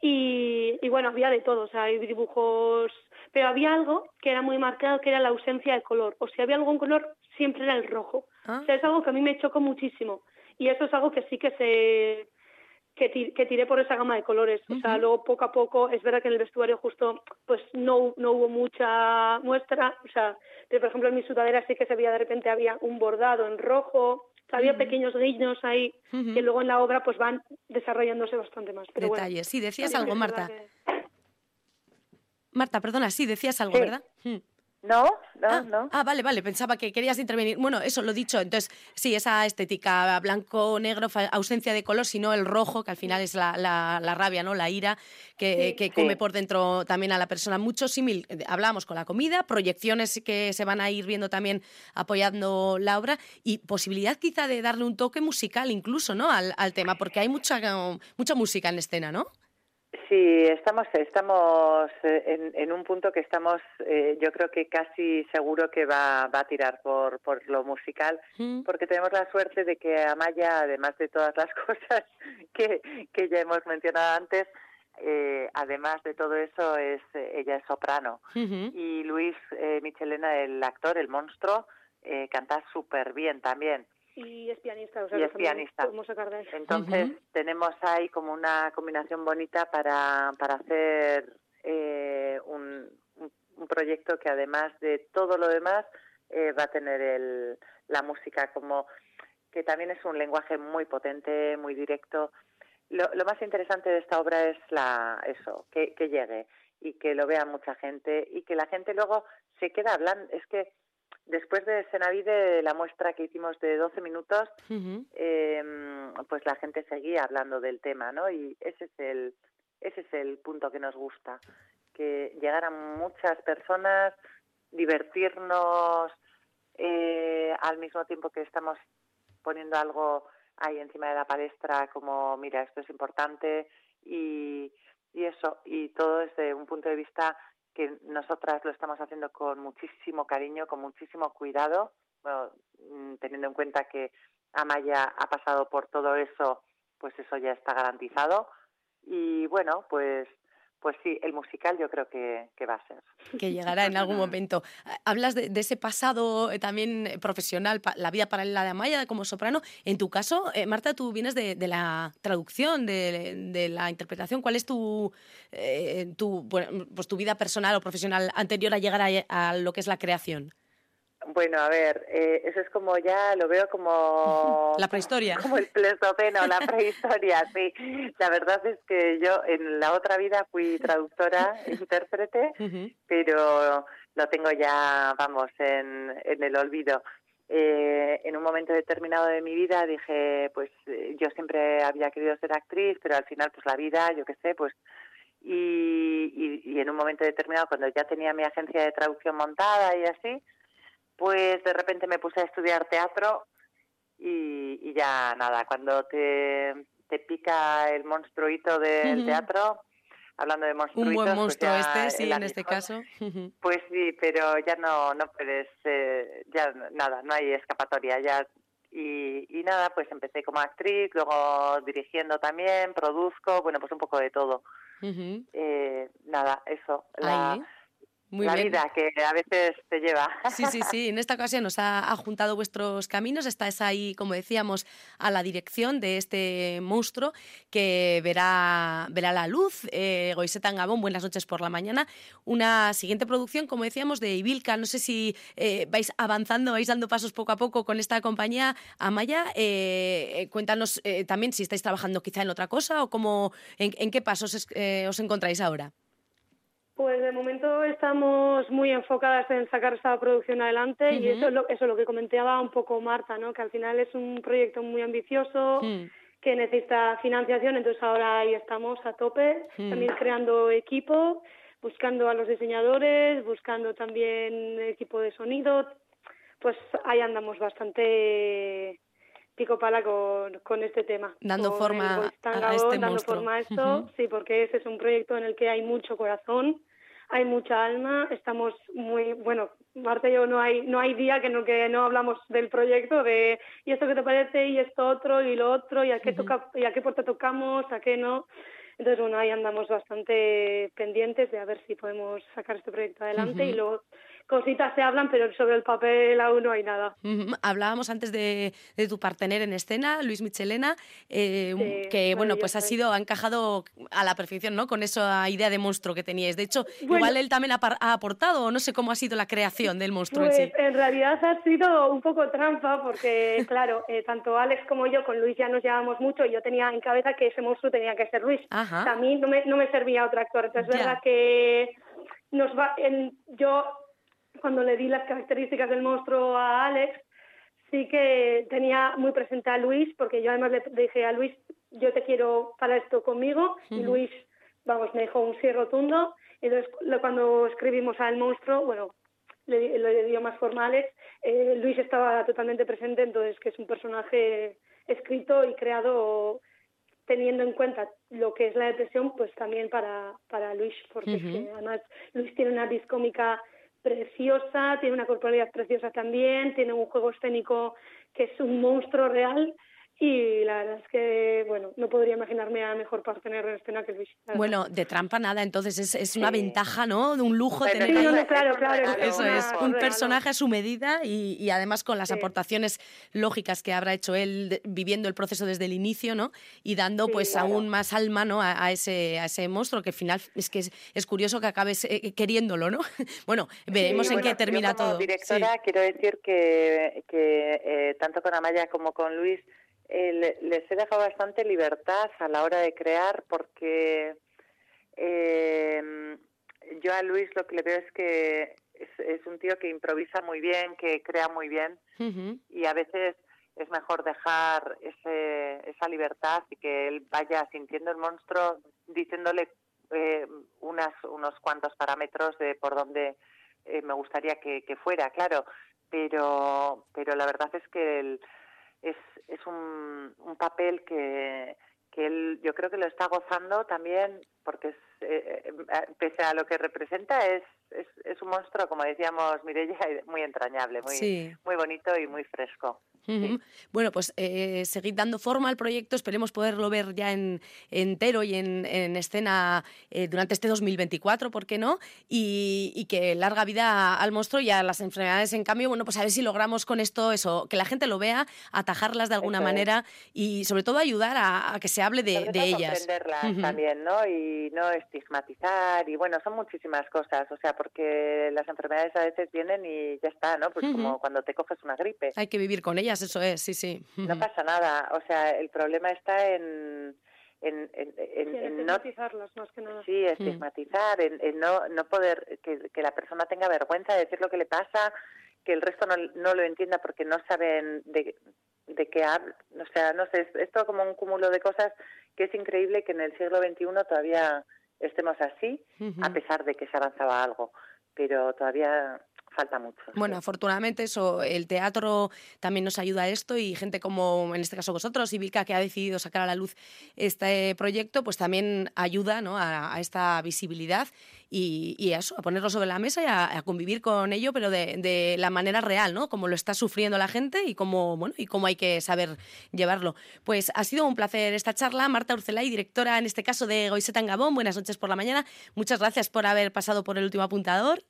Y, y, bueno, había de todo, o sea, hay dibujos, pero había algo que era muy marcado, que era la ausencia de color. O si había algún color, siempre era el rojo. O sea, es algo que a mí me chocó muchísimo. Y eso es algo que sí que se que, que tiré por esa gama de colores. O sea, luego poco a poco, es verdad que en el vestuario justo pues no, no hubo mucha muestra. O sea, pero por ejemplo en mi sudadera sí que se veía de repente había un bordado en rojo había pequeños guiños ahí que luego en la obra pues van desarrollándose bastante más. Detalles. sí, decías algo, Marta. Marta, perdona, sí, decías algo, ¿verdad? No, no, ah, no. Ah, vale, vale, pensaba que querías intervenir. Bueno, eso lo dicho. Entonces, sí, esa estética blanco, negro, ausencia de color, sino el rojo, que al final es la, la, rabia, ¿no? La ira que, que come por dentro también a la persona. Mucho símil, eh, hablamos con la comida, proyecciones que se van a ir viendo también apoyando la obra y posibilidad quizá de darle un toque musical incluso, ¿no? Al, al tema, porque hay mucha, mucha música en escena, ¿no? Sí, estamos, estamos eh, en, un punto que estamos, eh, yo creo que casi seguro que va, va a tirar por, por lo musical, mm. porque tenemos la suerte de que Amaya, además de todas las cosas que, que ya hemos mencionado antes, eh, además de todo eso, es ella es soprano. Y Luis Michelena, el actor, el monstruo, canta súper bien también y es pianista. O sea, y es pianista. Entonces tenemos ahí como una combinación bonita para, para hacer eh, un, un, proyecto que además de todo lo demás eh, va a tener el, la música como que también es un lenguaje muy potente, muy directo. Lo, lo más interesante de esta obra es la eso, que, que llegue y que lo vea mucha gente y que la gente luego se queda hablando. Es que Después de Senavide, la muestra que hicimos de 12 minutos, em, pues la gente seguía hablando del tema, ¿no? Y ese es el, ese es el punto que nos gusta, que llegaran muchas personas, divertirnos, eh, al mismo tiempo que estamos poniendo algo ahí encima de la palestra, como, mira, esto es importante, y, y eso, y todo desde un punto de vista que nosotras lo estamos haciendo con muchísimo cariño, con muchísimo cuidado, mm, teniendo en cuenta que Amaya ha pasado por todo eso, pues eso ya está garantizado. Y bueno, pues pues sí, el musical yo creo que, va a ser. Que llegará en algún momento. Hablas de, ese pasado eh, también eh, profesional, la vida paralela de Amaya como soprano. En tu caso, eh, Marta, tú vienes de, la traducción, de, la interpretación. ¿Cuál es tu, tu, pues tu vida personal o profesional anterior a llegar a lo que es la creación? Bueno, a ver, eh, eso es como ya lo veo como... La prehistoria. Como el pleistoceno, la prehistoria, sí. La verdad es que yo en la otra vida fui traductora, intérprete, pero lo tengo ya, vamos, en, en el olvido. Eh, en un momento determinado de mi vida dije, pues eh, yo siempre había querido ser actriz, pero al final, pues la vida, yo qué sé, pues y, y, en un momento determinado, cuando ya tenía mi agencia de traducción montada y así, pues de repente me puse a estudiar teatro y, ya nada, cuando te, te pica el monstruito del teatro, hablando de monstruitos... Un buen pues monstruo este, sí, en este caso. Pues sí, pero ya no, no puedes, eh, ya nada, no hay escapatoria, ya... Y, y nada, pues empecé como actriz, luego dirigiendo también, produzco, bueno, pues un poco de todo. eh, nada, eso. La, la vida que a veces te lleva. Sí, sí, sí. En esta ocasión nos ha, juntado vuestros caminos. Estás ahí, como decíamos, a la dirección de este monstruo que verá, verá la luz. Eh, Goiseta buenas noches por la mañana. Una siguiente producción, como decíamos, de Ibilka. No sé si eh, vais avanzando, vais dando pasos poco a poco con esta compañía. Amaya, eh, cuéntanos eh, también si estáis trabajando quizá en otra cosa o cómo, en, qué pasos os encontráis ahora. Pues de momento estamos muy enfocadas en sacar esta producción adelante y eso es, lo, eso lo que comentaba un poco Marta, ¿no? que al final es un proyecto muy ambicioso, que necesita financiación, entonces ahora ahí estamos a tope, también creando equipo, buscando a los diseñadores, buscando también equipo de sonido, pues ahí andamos bastante pico pala con, con este tema. Dando forma a, este dando forma a esto, sí, porque ese es un proyecto en el que hay mucho corazón, hay mucha alma, estamos muy, bueno, Marta y yo no hay, no hay día que no, que no hablamos del proyecto, de y esto que te parece, y esto otro, y lo otro, y a qué, toca, y a qué puerta tocamos, a qué no. Entonces, bueno, ahí andamos bastante pendientes de a ver si podemos sacar este proyecto adelante y luego cositas se hablan, pero sobre el papel aún no hay nada. Hablábamos antes de, tu partener en escena, Luis Michelena, eh, que bueno, pues ha sido, ha encajado a la perfección, ¿no? Con esa idea de monstruo que teníais. De hecho, igual él también ha, aportado, o no sé cómo ha sido la creación del monstruo en sí. Pues, en realidad ha sido un poco trampa, porque claro, eh, tanto Alex como yo con Luis ya nos llevamos mucho y yo tenía en cabeza que ese monstruo tenía que ser Luis. a mí no me, no me servía otro actor. Entonces es verdad que nos va, en, yo cuando le di las características del monstruo a Alex, sí que tenía muy presente a Luis, porque yo además le dije a Luis, yo te quiero para esto conmigo, y Luis, vamos, me dejó un sí rotundo. Entonces, cuando escribimos al monstruo, bueno, le, le dio más forma a Alex, eh, Luis estaba totalmente presente, entonces que es un personaje escrito y creado teniendo en cuenta lo que es la depresión, pues también para, para Luis, porque además Luis tiene una discómica preciosa, tiene una corporalidad preciosa también, tiene un juego escénico que es un monstruo real y la verdad es que, bueno, no podría imaginarme a mejor partener en escena que Luis. Bueno, de trampa nada, entonces es, es una ventaja, ¿no? De un lujo tener claro, claro, Eso es, un personaje a su medida y, y además con las aportaciones lógicas que habrá hecho él viviendo el proceso desde el inicio, ¿no? Y dando pues aún más alma, ¿no? A, ese, a ese monstruo que al final es que es, curioso que acabes eh, queriéndolo, ¿no? bueno, veremos en qué termina como todo. directora quiero decir que, que eh, tanto con Amaya como con Luis eh, les he dejado bastante libertad a la hora de crear porque eh, yo a Luis lo que le veo es que es, un tío que improvisa muy bien, que crea muy bien y a veces es mejor dejar ese, esa libertad y que él vaya sintiendo el monstruo diciéndole eh, unas, unos cuantos parámetros de por dónde eh, me gustaría que, que, fuera, claro, pero, pero la verdad es que el, es, es un, un papel que, que él yo creo que lo está gozando también porque es, eh, eh, pese a lo que representa es, es, es un monstruo como decíamos Mireia muy entrañable muy muy bonito y muy fresco. Bueno, pues eh, seguid dando forma al proyecto, esperemos poderlo ver ya en, entero y en, escena eh, durante este 2024, ¿por qué no? Y, que larga vida al monstruo y a las enfermedades, en cambio, bueno, pues a ver si logramos con esto eso, que la gente lo vea, atajarlas de alguna manera y sobre todo ayudar a, que se hable de, de ellas. Comprenderlas también, ¿no? Y no estigmatizar y bueno, son muchísimas cosas, o sea, porque las enfermedades a veces vienen y ya está, ¿no? Pues como cuando te coges una gripe. Hay que vivir con ellas, eso es, sí, sí. No pasa nada, o sea, el problema está en en, en, en, no más que nada. Sí, estigmatizar, en, no, no poder que, que, la persona tenga vergüenza de decir lo que le pasa, que el resto no, no lo entienda porque no saben de, de qué habla. O sea, no sé, es, es, todo como un cúmulo de cosas que es increíble que en el siglo XXI todavía estemos así, a pesar de que se avanzaba algo. Pero todavía falta mucho. Bueno, afortunadamente eso, el teatro también nos ayuda a esto y gente como en este caso vosotros y Vilca que ha decidido sacar a la luz este proyecto, pues también ayuda ¿no? a, esta visibilidad y, a eso, a ponerlo sobre la mesa y a, convivir con ello, pero de, la manera real, ¿no? Como lo está sufriendo la gente y cómo, bueno, y cómo hay que saber llevarlo. Pues ha sido un placer esta charla. Marta Urcelay, directora en este caso de Goiseta en Gabón. Buenas noches por la mañana. Muchas gracias por haber pasado por el último apuntador.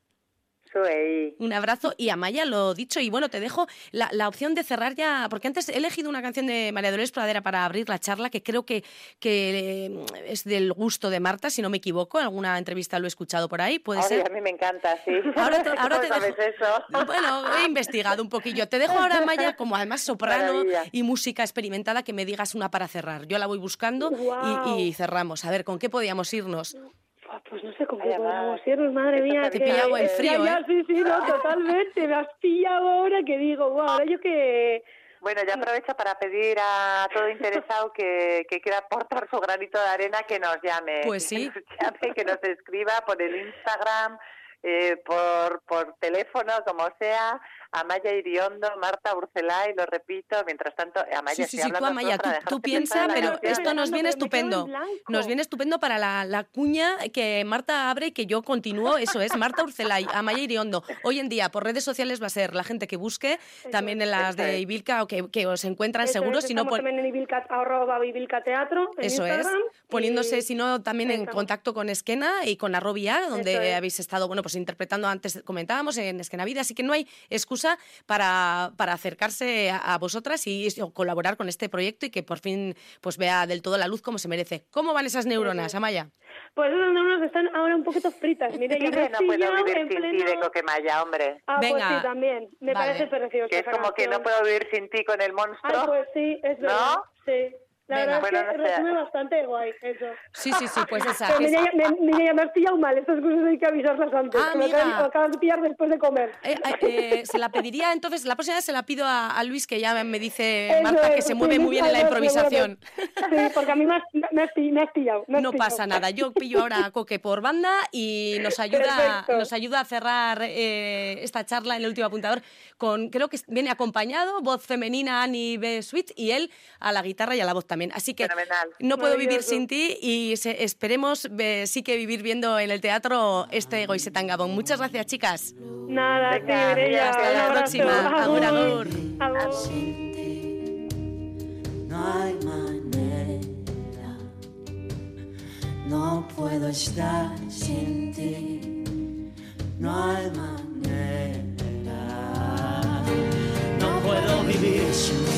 Un abrazo y Amaya, lo dicho. Y bueno, te dejo la, la, opción de cerrar ya, porque antes he elegido una canción de María Dolores Pradera para abrir la charla, que creo que, que eh, es del gusto de Marta, si no me equivoco. En alguna entrevista lo he escuchado por ahí. ¿Puede ser? A mí me encanta, sí. Ahora te, ahora te dejo, eso? Bueno, he investigado un poquillo. Te dejo ahora, Amaya, como además soprano y música experimentada, que me digas una para cerrar. Yo la voy buscando y, y cerramos. A ver, ¿con qué podíamos irnos? Pues no sé cómo podemos irnos, madre mía. Te he pillado en frío, ya, ¿eh? Sí, sí, no, totalmente. Me has pillado ahora que digo, wow, ahora yo que... Bueno, ya aprovecho para pedir a todo interesado que, que quiera aportar su granito de arena que nos llame. Pues sí. Que nos, llame, que nos escriba por el Instagram, eh, por, por teléfono, como sea, Amaya Iriondo, Marta Urcelay, lo repito, mientras tanto, Amaya, sí, sí, sí, tú, Amaya, tú, piensa, pero esto nos viene estupendo. Nos viene estupendo para la, la, cuña que Marta abre y que yo continúo, eso es, Marta Urcelay, Amaya Iriondo. Hoy en día, por redes sociales va a ser la gente que busque, también en las de Ibilca, o que, que os encuentran seguros, si no... también en Ibilca, arroba Ibilca Teatro, Eso es, poniéndose, si no, también en contacto con Esquena y con Arrobia, donde habéis estado, bueno, pues interpretando, antes comentábamos, en Esquena Vida, así que no hay excusa para, para acercarse a, vosotras y, colaborar con este proyecto y que por fin pues vea del todo la luz como se merece. ¿Cómo van esas neuronas, Amaya? Pues esas neuronas están ahora un poquito fritas. Mire, yo no puedo vivir sin ti de Coquemaya, hombre. Ah, pues sí, también. Me parece precioso. Que es como que no puedo vivir sin ti con el monstruo. Ah, pues sí, es verdad. ¿No? Sí. La verdad es que resume bastante guay eso. Sí, sí, sí, pues esa. Pero es... me, me, me, has pillado mal, estas cosas hay que avisarlas antes. Ah, me acabas de pillar después de comer. Eh, eh, eh, se la pediría, entonces, la próxima vez se la pido a, Luis, que ya me dice Marta que se mueve muy bien en la improvisación. Sí, porque a mí me has, me has, pillado. no pasa nada, yo pillo ahora a Coque por banda y nos ayuda, nos ayuda a cerrar esta charla en el último apuntador con, creo que viene acompañado, voz femenina, Annie B. Sweet, y él a la guitarra y a la voz también. Así que no puedo vivir sin ti y esperemos sí que vivir viendo en el teatro este Goisetán Gabón. Muchas gracias, chicas. Nada, Hasta la próxima. Agur, agur. No hay manera, no puedo estar sin ti, no hay manera, no puedo vivir sin ti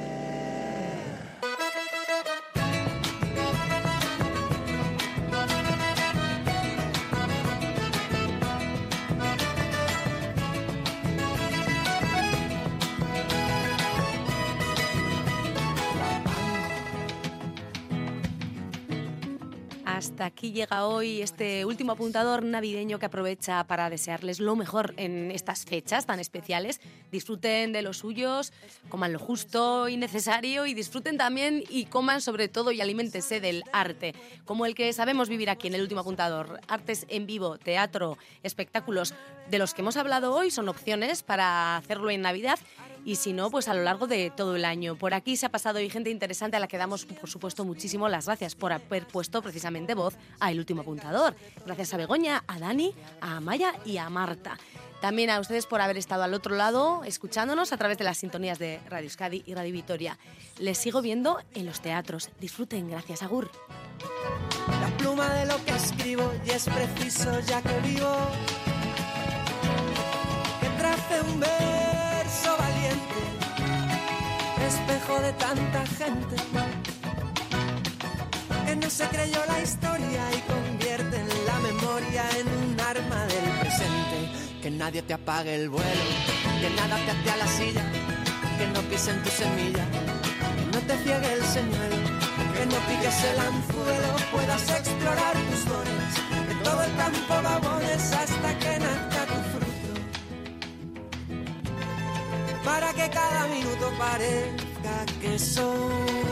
Hasta aquí llega hoy este último apuntador navideño que aprovecha para desearles lo mejor en estas fechas tan especiales. Disfruten de los suyos, coman lo justo y necesario y disfruten también y coman sobre todo y alimentense del arte, como el que sabemos vivir aquí en el último apuntador. Artes en vivo, teatro, espectáculos de los que hemos hablado hoy son opciones para hacerlo en Navidad y si no, pues a lo largo de todo el año. Por aquí se ha pasado hoy gente interesante a la que damos, por supuesto, muchísimo las gracias por haber puesto precisamente voz a El Último Apuntador. Gracias a Begoña, a Dani, a Maya y a Marta. También a ustedes por haber estado al otro lado, escuchándonos a través de las sintonías de Radio Euskadi y Radio Vitoria. Les sigo viendo en los teatros. Disfruten, gracias, Agur. La pluma de lo que escribo y es preciso ya que vivo. Que trace un verso valiente, espejo de tanta gente. Que no se creyó la historia y convierte en la memoria en un arma del presente que nadie te apague el vuelo, que nada te ate a la silla, que no pisen tu semilla, que no te ciegue el señuelo, que no piques el anzuelo, puedas explorar tus dones, que todo el campo lo hasta que nazca tu fruto. Para que cada minuto parezca que soy